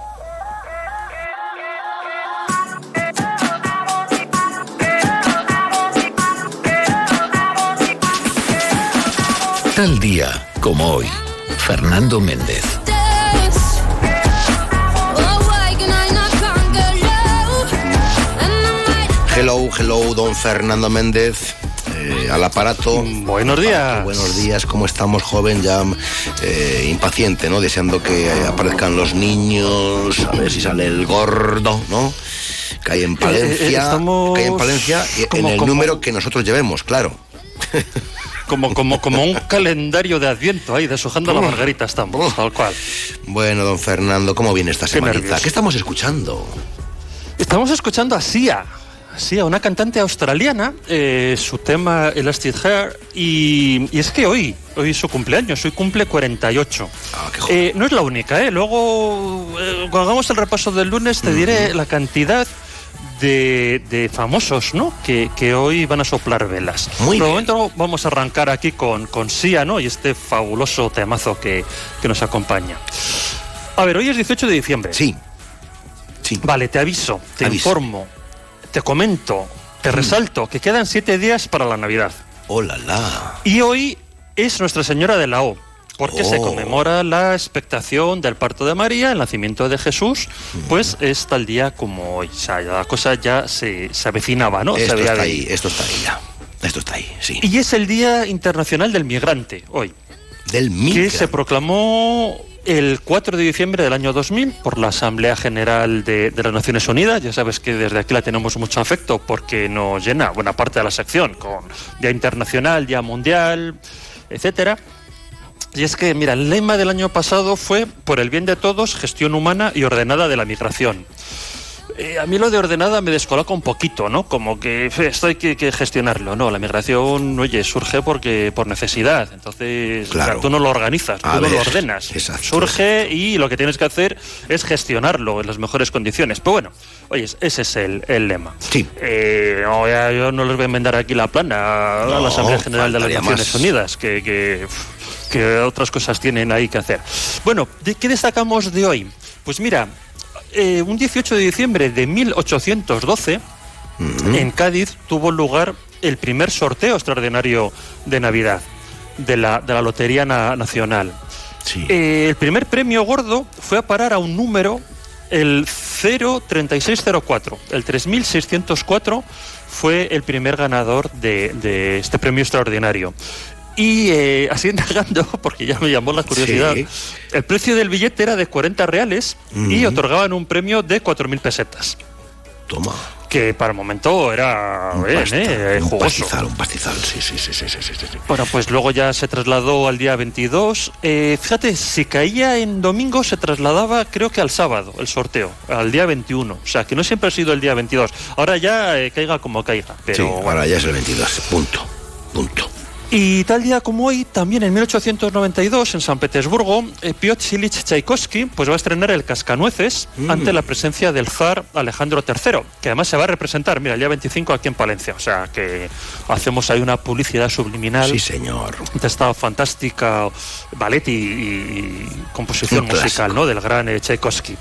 Tal día como hoy, Fernando Méndez. Hello, hello, don Fernando Méndez. eh, al aparato. Buenos días. buenos días, ¿cómo estamos, joven? Ya eh, impaciente, ¿no? Deseando que aparezcan los niños, a ver si sale el gordo, ¿no? Que hay en Palencia. Eh, estamos Que hay en Palencia, en el como- número que nosotros llevemos, claro. Como, como, como un calendario de adviento ahí, deshojando la margarita estamos, tal cual. Bueno, don Fernando, ¿cómo viene esta Qué semanita? nervios. ¿Qué estamos escuchando? Estamos escuchando a Sia. Sia, una cantante australiana, eh, su tema Elastic Hair, y, y es que hoy, hoy es su cumpleaños, hoy cumple 48. Eh, no es la única, ¿eh? Luego, eh, cuando hagamos el repaso del lunes, te diré la cantidad de, de famosos, ¿no? Que, que hoy van a soplar velas. Muy Por el momento vamos a arrancar aquí con, con Sia, ¿no? Y este fabuloso temazo que, que nos acompaña. A ver, hoy es 18 de diciembre. Sí. Vale, te aviso, te Aviso. informo, te comento, te resalto que quedan siete días para la Navidad. ¡Hola, la! Y hoy es Nuestra Señora de la O, porque se Oh. conmemora la expectación del parto de María, el nacimiento de Jesús, pues es tal día como hoy. O sea, la cosa ya se, se avecinaba, ¿no? Esto está ahí, esto está ahí ya. Esto está ahí, sí. Y es el Día Internacional del Migrante, hoy. Del Que migrante. se proclamó el 4 de diciembre del año 2000 por la Asamblea General de, de las Naciones Unidas. Ya sabes que desde aquí la tenemos mucho afecto porque nos llena buena parte de la sección con Día Internacional, Día Mundial, etcétera. Y es que, mira, el lema del año pasado fue por el bien de todos, gestión humana y ordenada de la migración. Eh, a mí lo de ordenada me descoloca un poquito, ¿no? Como que esto hay que, que gestionarlo, ¿no? La migración, oye, surge porque por necesidad. Entonces, o sea, Claro. tú no lo organizas, A tú no lo ordenas. exacto. Surge y lo que tienes que hacer es gestionarlo en las mejores condiciones. Pero bueno, oye, ese es el, el lema. Sí. Eh, no, ya- yo no les voy a enmendar aquí la plana a la Asamblea General de las Naciones más. Unidas, que, que, que otras cosas tienen ahí que hacer. Bueno, ¿de qué destacamos de hoy? Pues mira, eh, un 18 de diciembre de 1812, en Cádiz tuvo lugar el primer sorteo extraordinario de Navidad de la, de la Lotería Na- Nacional. Eh, el primer premio gordo fue a parar a un número, el 03604. El 3604 fue el primer ganador de, de este premio extraordinario. Y eh, así indagando, porque ya me llamó la curiosidad, Sí. el precio del billete era de 40 reales y otorgaban un premio de 4.000 pesetas. Toma. Que para el momento era Un bien, eh, un jugoso. pastizal, un pastizal, sí, sí, sí, sí, sí, sí, sí. Bueno, pues luego ya se trasladó al día 22. Eh, fíjate, si caía en domingo, se trasladaba creo que al sábado el sorteo, al día 21. O sea, que no siempre ha sido el día 22. Ahora ya eh, caiga como caiga. Pero, Sí, ahora ya es el 22, punto, punto. Y tal día como hoy, también en 1892, en San Petersburgo, eh, Piotr Ilich Tchaikovsky pues va a estrenar el Cascanueces Mm. ante la presencia del zar Alejandro III, que además se va a representar, mira, el día 25 aquí en Palencia. O sea, que hacemos ahí una publicidad subliminal. Sí, señor. de esta fantástica ballet y, y composición musical ¿no? del gran eh, Tchaikovsky.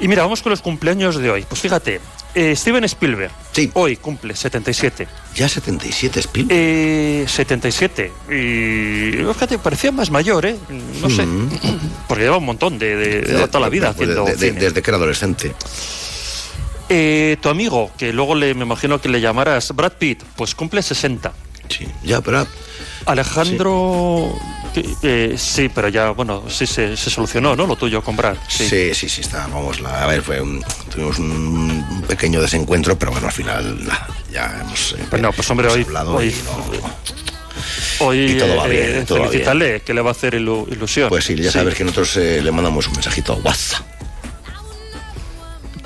Y mira, vamos con los cumpleaños de hoy. Pues fíjate, eh, Steven Spielberg, hoy cumple 77. ¿Ya 77 Spielberg? Eh, 77. Y fíjate, parecía más mayor, ¿eh? No sé, porque lleva un montón de, de- de toda la vida haciendo cine. Desde que era adolescente. Eh, tu amigo, que luego le, me imagino que le llamarás Brad Pitt, pues cumple 60. Sí, ya, pero... Alejandro... eh, sí, pero ya, bueno, sí se, se solucionó, ¿no? Lo tuyo con Brad. Sí, sí, sí, está, vamos, la- a ver, fue un- tuvimos un pequeño desencuentro, pero bueno, al final ya hemos... eh, Bueno, pues hombre, hemos hoy, hoy, y hoy y todo va eh, va felicítale, que le va a hacer ilu- ilusión. Pues sí, ya sabes que nosotros eh, le mandamos un mensajito a WhatsApp.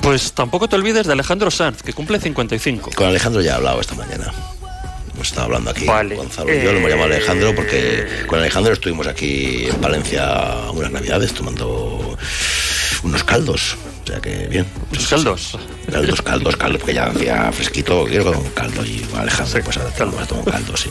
Pues tampoco te olvides de Alejandro Sanz, que cumple 55. Con Alejandro ya he hablado esta mañana. Hemos estado hablando aquí. Vale. Gonzalo y yo lo hemos llamado Alejandro porque con Alejandro estuvimos aquí en Valencia unas navidades tomando unos caldos. O sea que bien. ¿Los caldos? Caldos, caldos, caldos, porque ya hacía fresquito. Quiero con un caldo y Alejandro, pues ahora tengo un caldo, sí.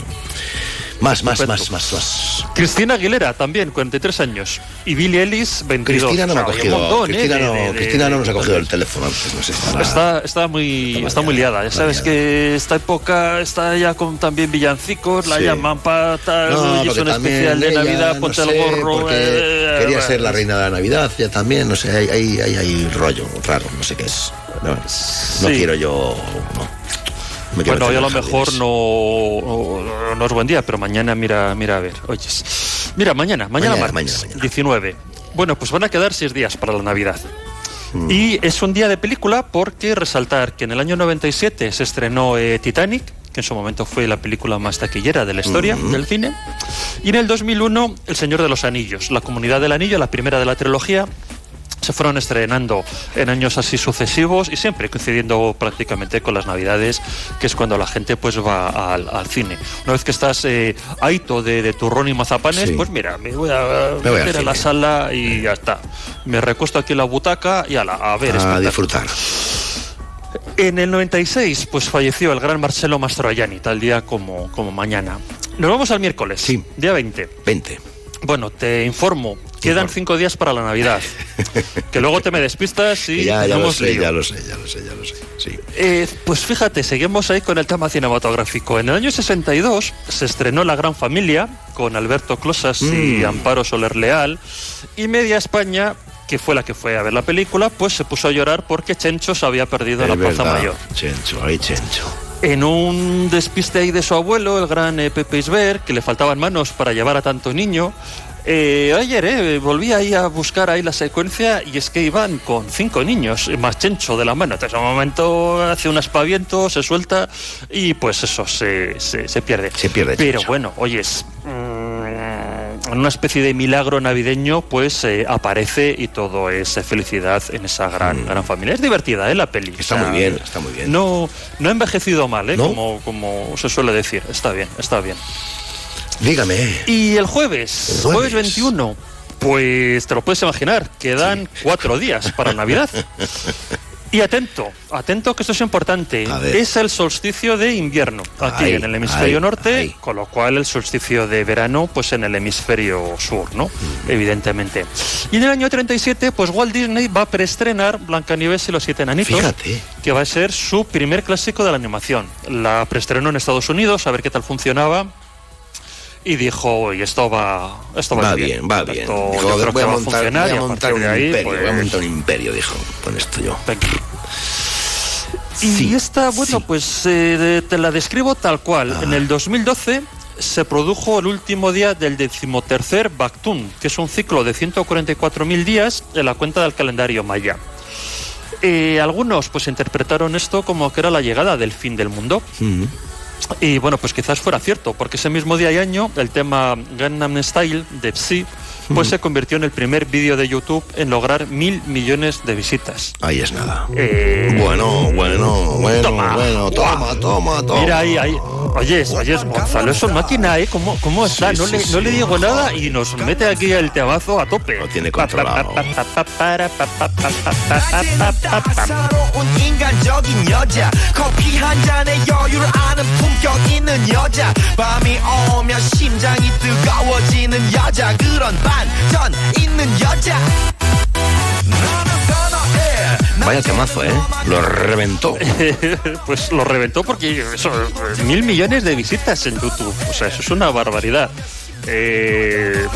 Más, más, más, más, más. Cristina Aguilera también, 43 años. Y Billie Ellis, 22. Cristina no me ha cogido. montón, ¿eh? Cristina, no, de- de- Cristina no nos ha cogido el teléfono antes, no sé. estará- Está, está muy está muy liada. Ya sabes que esta época está ya con también villancicos, la Sí. llaman patas, No, y es porque un también especial de ella, Navidad, no ponte el gorro. porque eh, quería ser la reina de la Navidad, ya también, no sé, hay, hay, hay, hay rollo raro, no sé qué es. No, no Sí. quiero yo. Bueno, hoy a lo mejor no, no, no es buen día, pero mañana mira, mira a ver. Oyes. Mira, mañana, mañana, Mañana, martes, 19. Bueno, pues van a quedar seis días para la Navidad. Mm. Y es un día de película porque resaltar que en el año 97 se estrenó eh, Titanic, que en su momento fue la película más taquillera de la historia Mm. del cine. Y en el 2001, El Señor de los Anillos, La Comunidad del Anillo, la primera de la trilogía, se fueron estrenando en años así sucesivos y siempre coincidiendo prácticamente con las navidades, que es cuando la gente pues va al, al cine. Una vez que estás eh, aito de, de turrón y mazapanes, Sí. pues mira, me voy a Me voy al meter a la sala y ya está. Me recuesto aquí en la butaca y a, la, a ver A disfrutar. En el 96, pues falleció el gran Marcelo Mastroianni, tal día como, como mañana. Nos vamos al miércoles, día 20. 20. Bueno, te informo, quedan cinco días para la Navidad. que luego te me despistas y ya, ya lo sé, lío. ya lo sé, ya lo sé, ya lo sé. Sí. Eh, pues fíjate, seguimos ahí con el tema cinematográfico. En el año 62 se estrenó La Gran Familia con Alberto Closas y Mm. Amparo Soler Leal. Y Media España, que fue la que fue a ver la película, pues se puso a llorar porque Chencho se había perdido Es la Plaza verdad. Mayor. Chencho, ahí Chencho. En un despiste ahí de su abuelo, el gran eh, Pepe Isber, que le faltaban manos para llevar a tanto niño. Eh, ayer eh, volví ahí a buscar ahí la secuencia y es que iban con cinco niños, eh, más chencho de la mano. Entonces, a un momento hace un aspaviento, se suelta y pues eso se, se, se pierde. Se pierde. Pero Chencho. bueno, oyes, mm, en una especie de milagro navideño, pues eh, aparece y todo es felicidad en esa gran, gran familia. Es divertida, ¿eh? La peli. Mm. Está O sea, muy bien, está muy bien. No, no ha envejecido mal, ¿eh? ¿No? Como, como se suele decir. Está bien, está bien. Dígame. Y el jueves, jueves, 21, pues te lo puedes imaginar, quedan cuatro días para Navidad. Y atento, atento que esto es importante. Es el solsticio de invierno aquí en el hemisferio norte, con lo cual el solsticio de verano pues en el hemisferio sur, ¿no? Evidentemente. Y en el año 37 pues Walt Disney va a preestrenar Blancanieves y los siete enanitos, Fíjate. que va a ser su primer clásico de la animación. La preestrenó en Estados Unidos a ver qué tal funcionaba. Y dijo, "Oye, esto va, esto va, Va a ir bien, va bien. Esto Dijo, yo creo voy que a va a montar, funcionar voy y a a montar partir un ahí, imperio, voy a pues, montar un imperio, dijo. Con esto yo. Y esta, bueno, pues eh, te la describo tal cual. En el 2012 se produjo el último día del decimotercer Bactún, que es un ciclo de 144.000 días en la cuenta del calendario maya. Eh, algunos pues interpretaron esto como que era la llegada del fin del mundo. Mm. Y bueno, pues quizás fuera cierto, porque ese mismo día y año el tema Gangnam Style de Psy pues se convirtió en el primer vídeo de YouTube en lograr mil millones de visitas. Ahí es nada. Eh, Bueno, bueno, bueno, Toma. bueno, toma, toma, toma. Mira ahí, ahí. Oyes, oyes, Gonzalo, es una máquina, ¿eh? ¿Cómo, cómo está? Sí, no, sí, le, sí. no le digo nada y nos mete aquí el temazo a tope. Lo tiene controlado. Vaya temazo, ¿eh? Lo reventó. pues lo reventó porque mil millones de visitas en YouTube. O sea, eso es una barbaridad. Eh,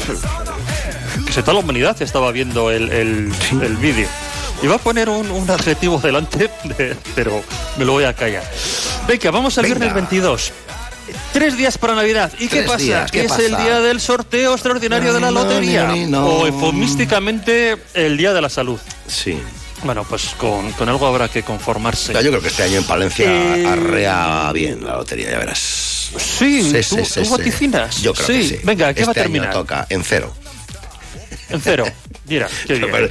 que se toda la humanidad estaba viendo el, el, el vídeo. Iba a poner un, un adjetivo delante, de- pero me lo voy a callar. Venga, vamos al Venga. viernes 22. Tres días para Navidad. ¿Y qué pasa? días, ¿qué es el día del sorteo extraordinario de la lotería. no, no. O eufemísticamente el día de la salud. Sí. Bueno, pues con, con algo habrá que conformarse. Yo creo que este año en Palencia Eh, arrea bien la lotería, ya verás. Sí, tú- tú vaticinas. Yo creo Sí. que sí. Venga, ¿qué va a este terminar? año toca en cero. En cero. Mira, qué bien. Pero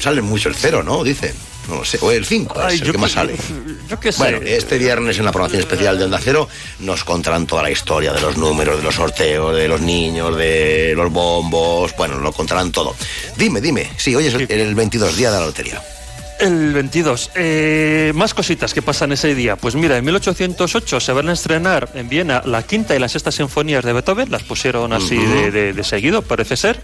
sale mucho el cero, ¿no? Dicen. No lo sé. O el 5, Ay, es el que más sale. Yo qué sé. Bueno, este viernes en la programación especial de Onda Cero nos contarán toda la historia de los números, de los sorteos, de los niños, de los bombos. Bueno, lo contarán todo. Dime, dime. Sí, hoy es el, el 22 día de la lotería. El 22. Eh, más cositas que pasan ese día. Pues mira, en 1808 se van a estrenar en Viena la quinta y la sexta sinfonías de Beethoven. Las pusieron así Ujú. de, de- de seguido, parece ser.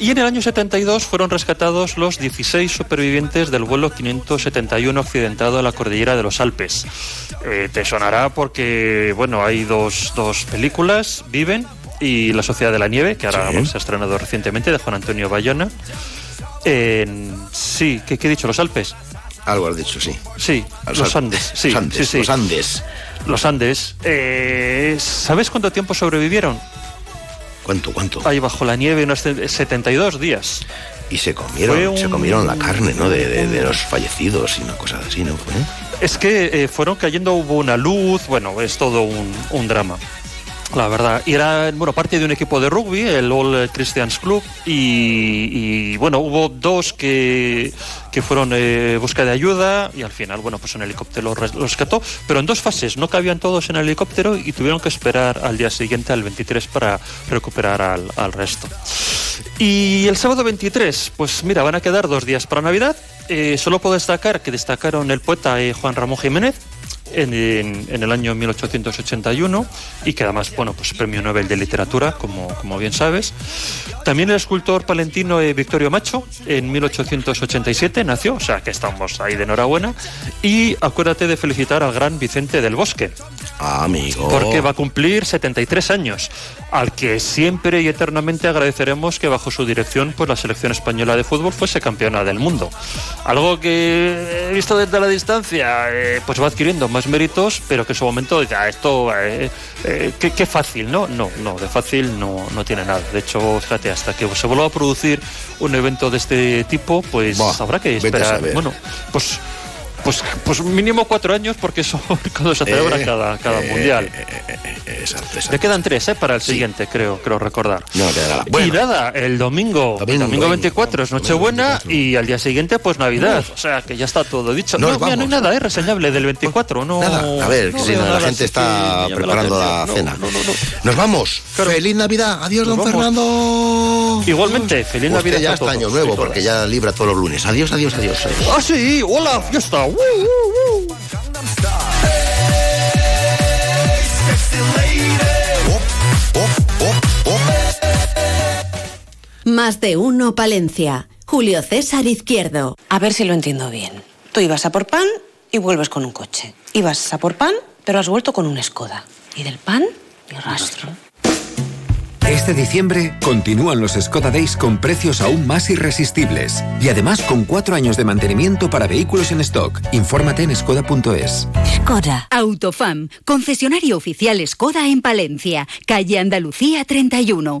Y en el año 72 fueron rescatados los 16 supervivientes del vuelo 571 accidentado en la cordillera de los Alpes. Eh, te sonará porque, bueno, hay dos, dos películas, Viven y La Sociedad de la Nieve, que ahora Sí. se ha estrenado recientemente, de Juan Antonio Bayona. En- sí, ¿qué, qué he dicho? ¿Los Alpes? Algo has dicho, sí. Sí, los Andes. Sí, Los Andes, sí, sí. los Andes. Los Andes. Eh, ¿Sabes cuánto tiempo sobrevivieron? ¿Cuánto, cuánto? Ahí bajo la nieve, unos 72 días. Y se comieron, un- se comieron la carne, ¿no? De, de- de los fallecidos y una cosa así, ¿no? Fue? Es que eh, fueron cayendo, hubo una luz, bueno, es todo un, un drama. La verdad, y era bueno, parte de un equipo de rugby, el All Christians Club, y, bueno, hubo dos que, que fueron eh, busca de ayuda y al final, bueno, pues un helicóptero los rescató, pero en dos fases, no cabían todos en el helicóptero y tuvieron que esperar al día siguiente, al 23, para recuperar al, al resto. Y el sábado 23, pues mira, van a quedar dos días para Navidad. Eh, solo puedo destacar que destacaron el poeta eh, Juan Ramón Jiménez en, en- el año 1881 y que además, bueno, pues premio Nobel de Literatura, como, como bien sabes. También el escultor palentino eh, Victorio Macho en 1887 nació, o sea que estamos ahí de enhorabuena. Y acuérdate de felicitar al gran Vicente del Bosque, Ah, amigo. porque va a cumplir 73 años, al que siempre y eternamente agradeceremos que bajo su dirección pues la selección española de fútbol fuese campeona del mundo. Algo que visto desde la distancia, eh, pues va adquiriendo más méritos, pero que en su momento ya esto, eh, eh, qué, qué fácil, ¿no? No, no, de fácil no, no tiene nada. De hecho, fíjate, hasta que se vuelva a producir un evento de este tipo, pues Buah, habrá que esperar. Bueno, pues pues, pues mínimo cuatro años porque eso cuando se celebra Eh, cada, cada eh, mundial. eh, eh, eh, exacto, exacto. Le quedan tres, ¿eh? Para el siguiente, creo, creo recordar. No, te dará. y Bueno, nada, el domingo, Domingo, domingo, 24 es Nochebuena y al día siguiente, pues Navidad. O sea, que ya está todo dicho. Nos no, mira, no hay nada, ¿eh? Reseñable del 24. No, nada, a ver, no que si veo no, la nada gente está preparando la, atención. cena. No, no, no, no. Nos vamos. Feliz Navidad. Adiós, Nos don vamos. Fernando. Igualmente, feliz Usted Navidad ya a está todos año nuevo porque ya libra todos los lunes. Adiós, adiós, adiós. adiós. Ah, sí, hola, fiesta. Más de uno Palencia. Julio César Izquierdo. A ver si lo entiendo bien. Tú ibas a por pan y vuelves con un coche. Ibas a por pan, pero has vuelto con un Skoda. Y del pan, ni rastro. Este diciembre continúan los Skoda Days con precios aún más irresistibles y además con cuatro años de mantenimiento para vehículos en stock. Infórmate en skoda.es. Skoda. Autofam, concesionario oficial Skoda en Palencia, calle Andalucía 31.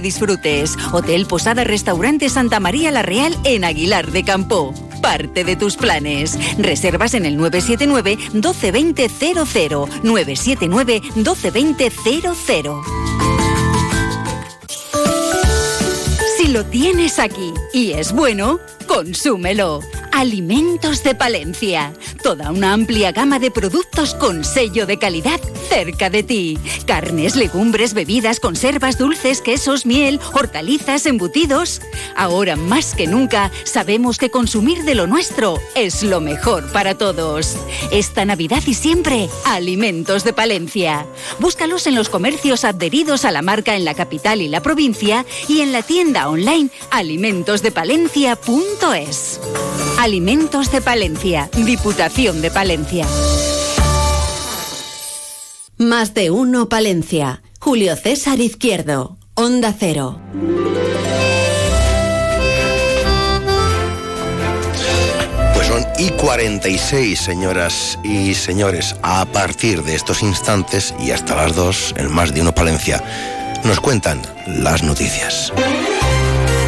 disfrutes. Hotel Posada Restaurante Santa María La Real en Aguilar de Campo. Parte de tus planes. Reservas en el 979 1220 00. 979 1220 00. Si lo tienes aquí y es bueno, consúmelo. Alimentos de Palencia. Toda una amplia gama de productos con sello de calidad cerca de ti. Carnes, legumbres, bebidas, conservas, dulces, quesos, miel, hortalizas, embutidos. Ahora más que nunca sabemos que consumir de lo nuestro es lo mejor para todos. Esta Navidad y siempre, Alimentos de Palencia. Búscalos en los comercios adheridos a la marca en la capital y la provincia y en la tienda online alimentosdepalencia.es. Alimentos de Palencia, Diputación de Palencia. Más de uno Palencia. Julio César Izquierdo. Onda Cero. Pues son y 46, señoras y señores. A partir de estos instantes y hasta las 2, en más de uno Palencia, nos cuentan las noticias.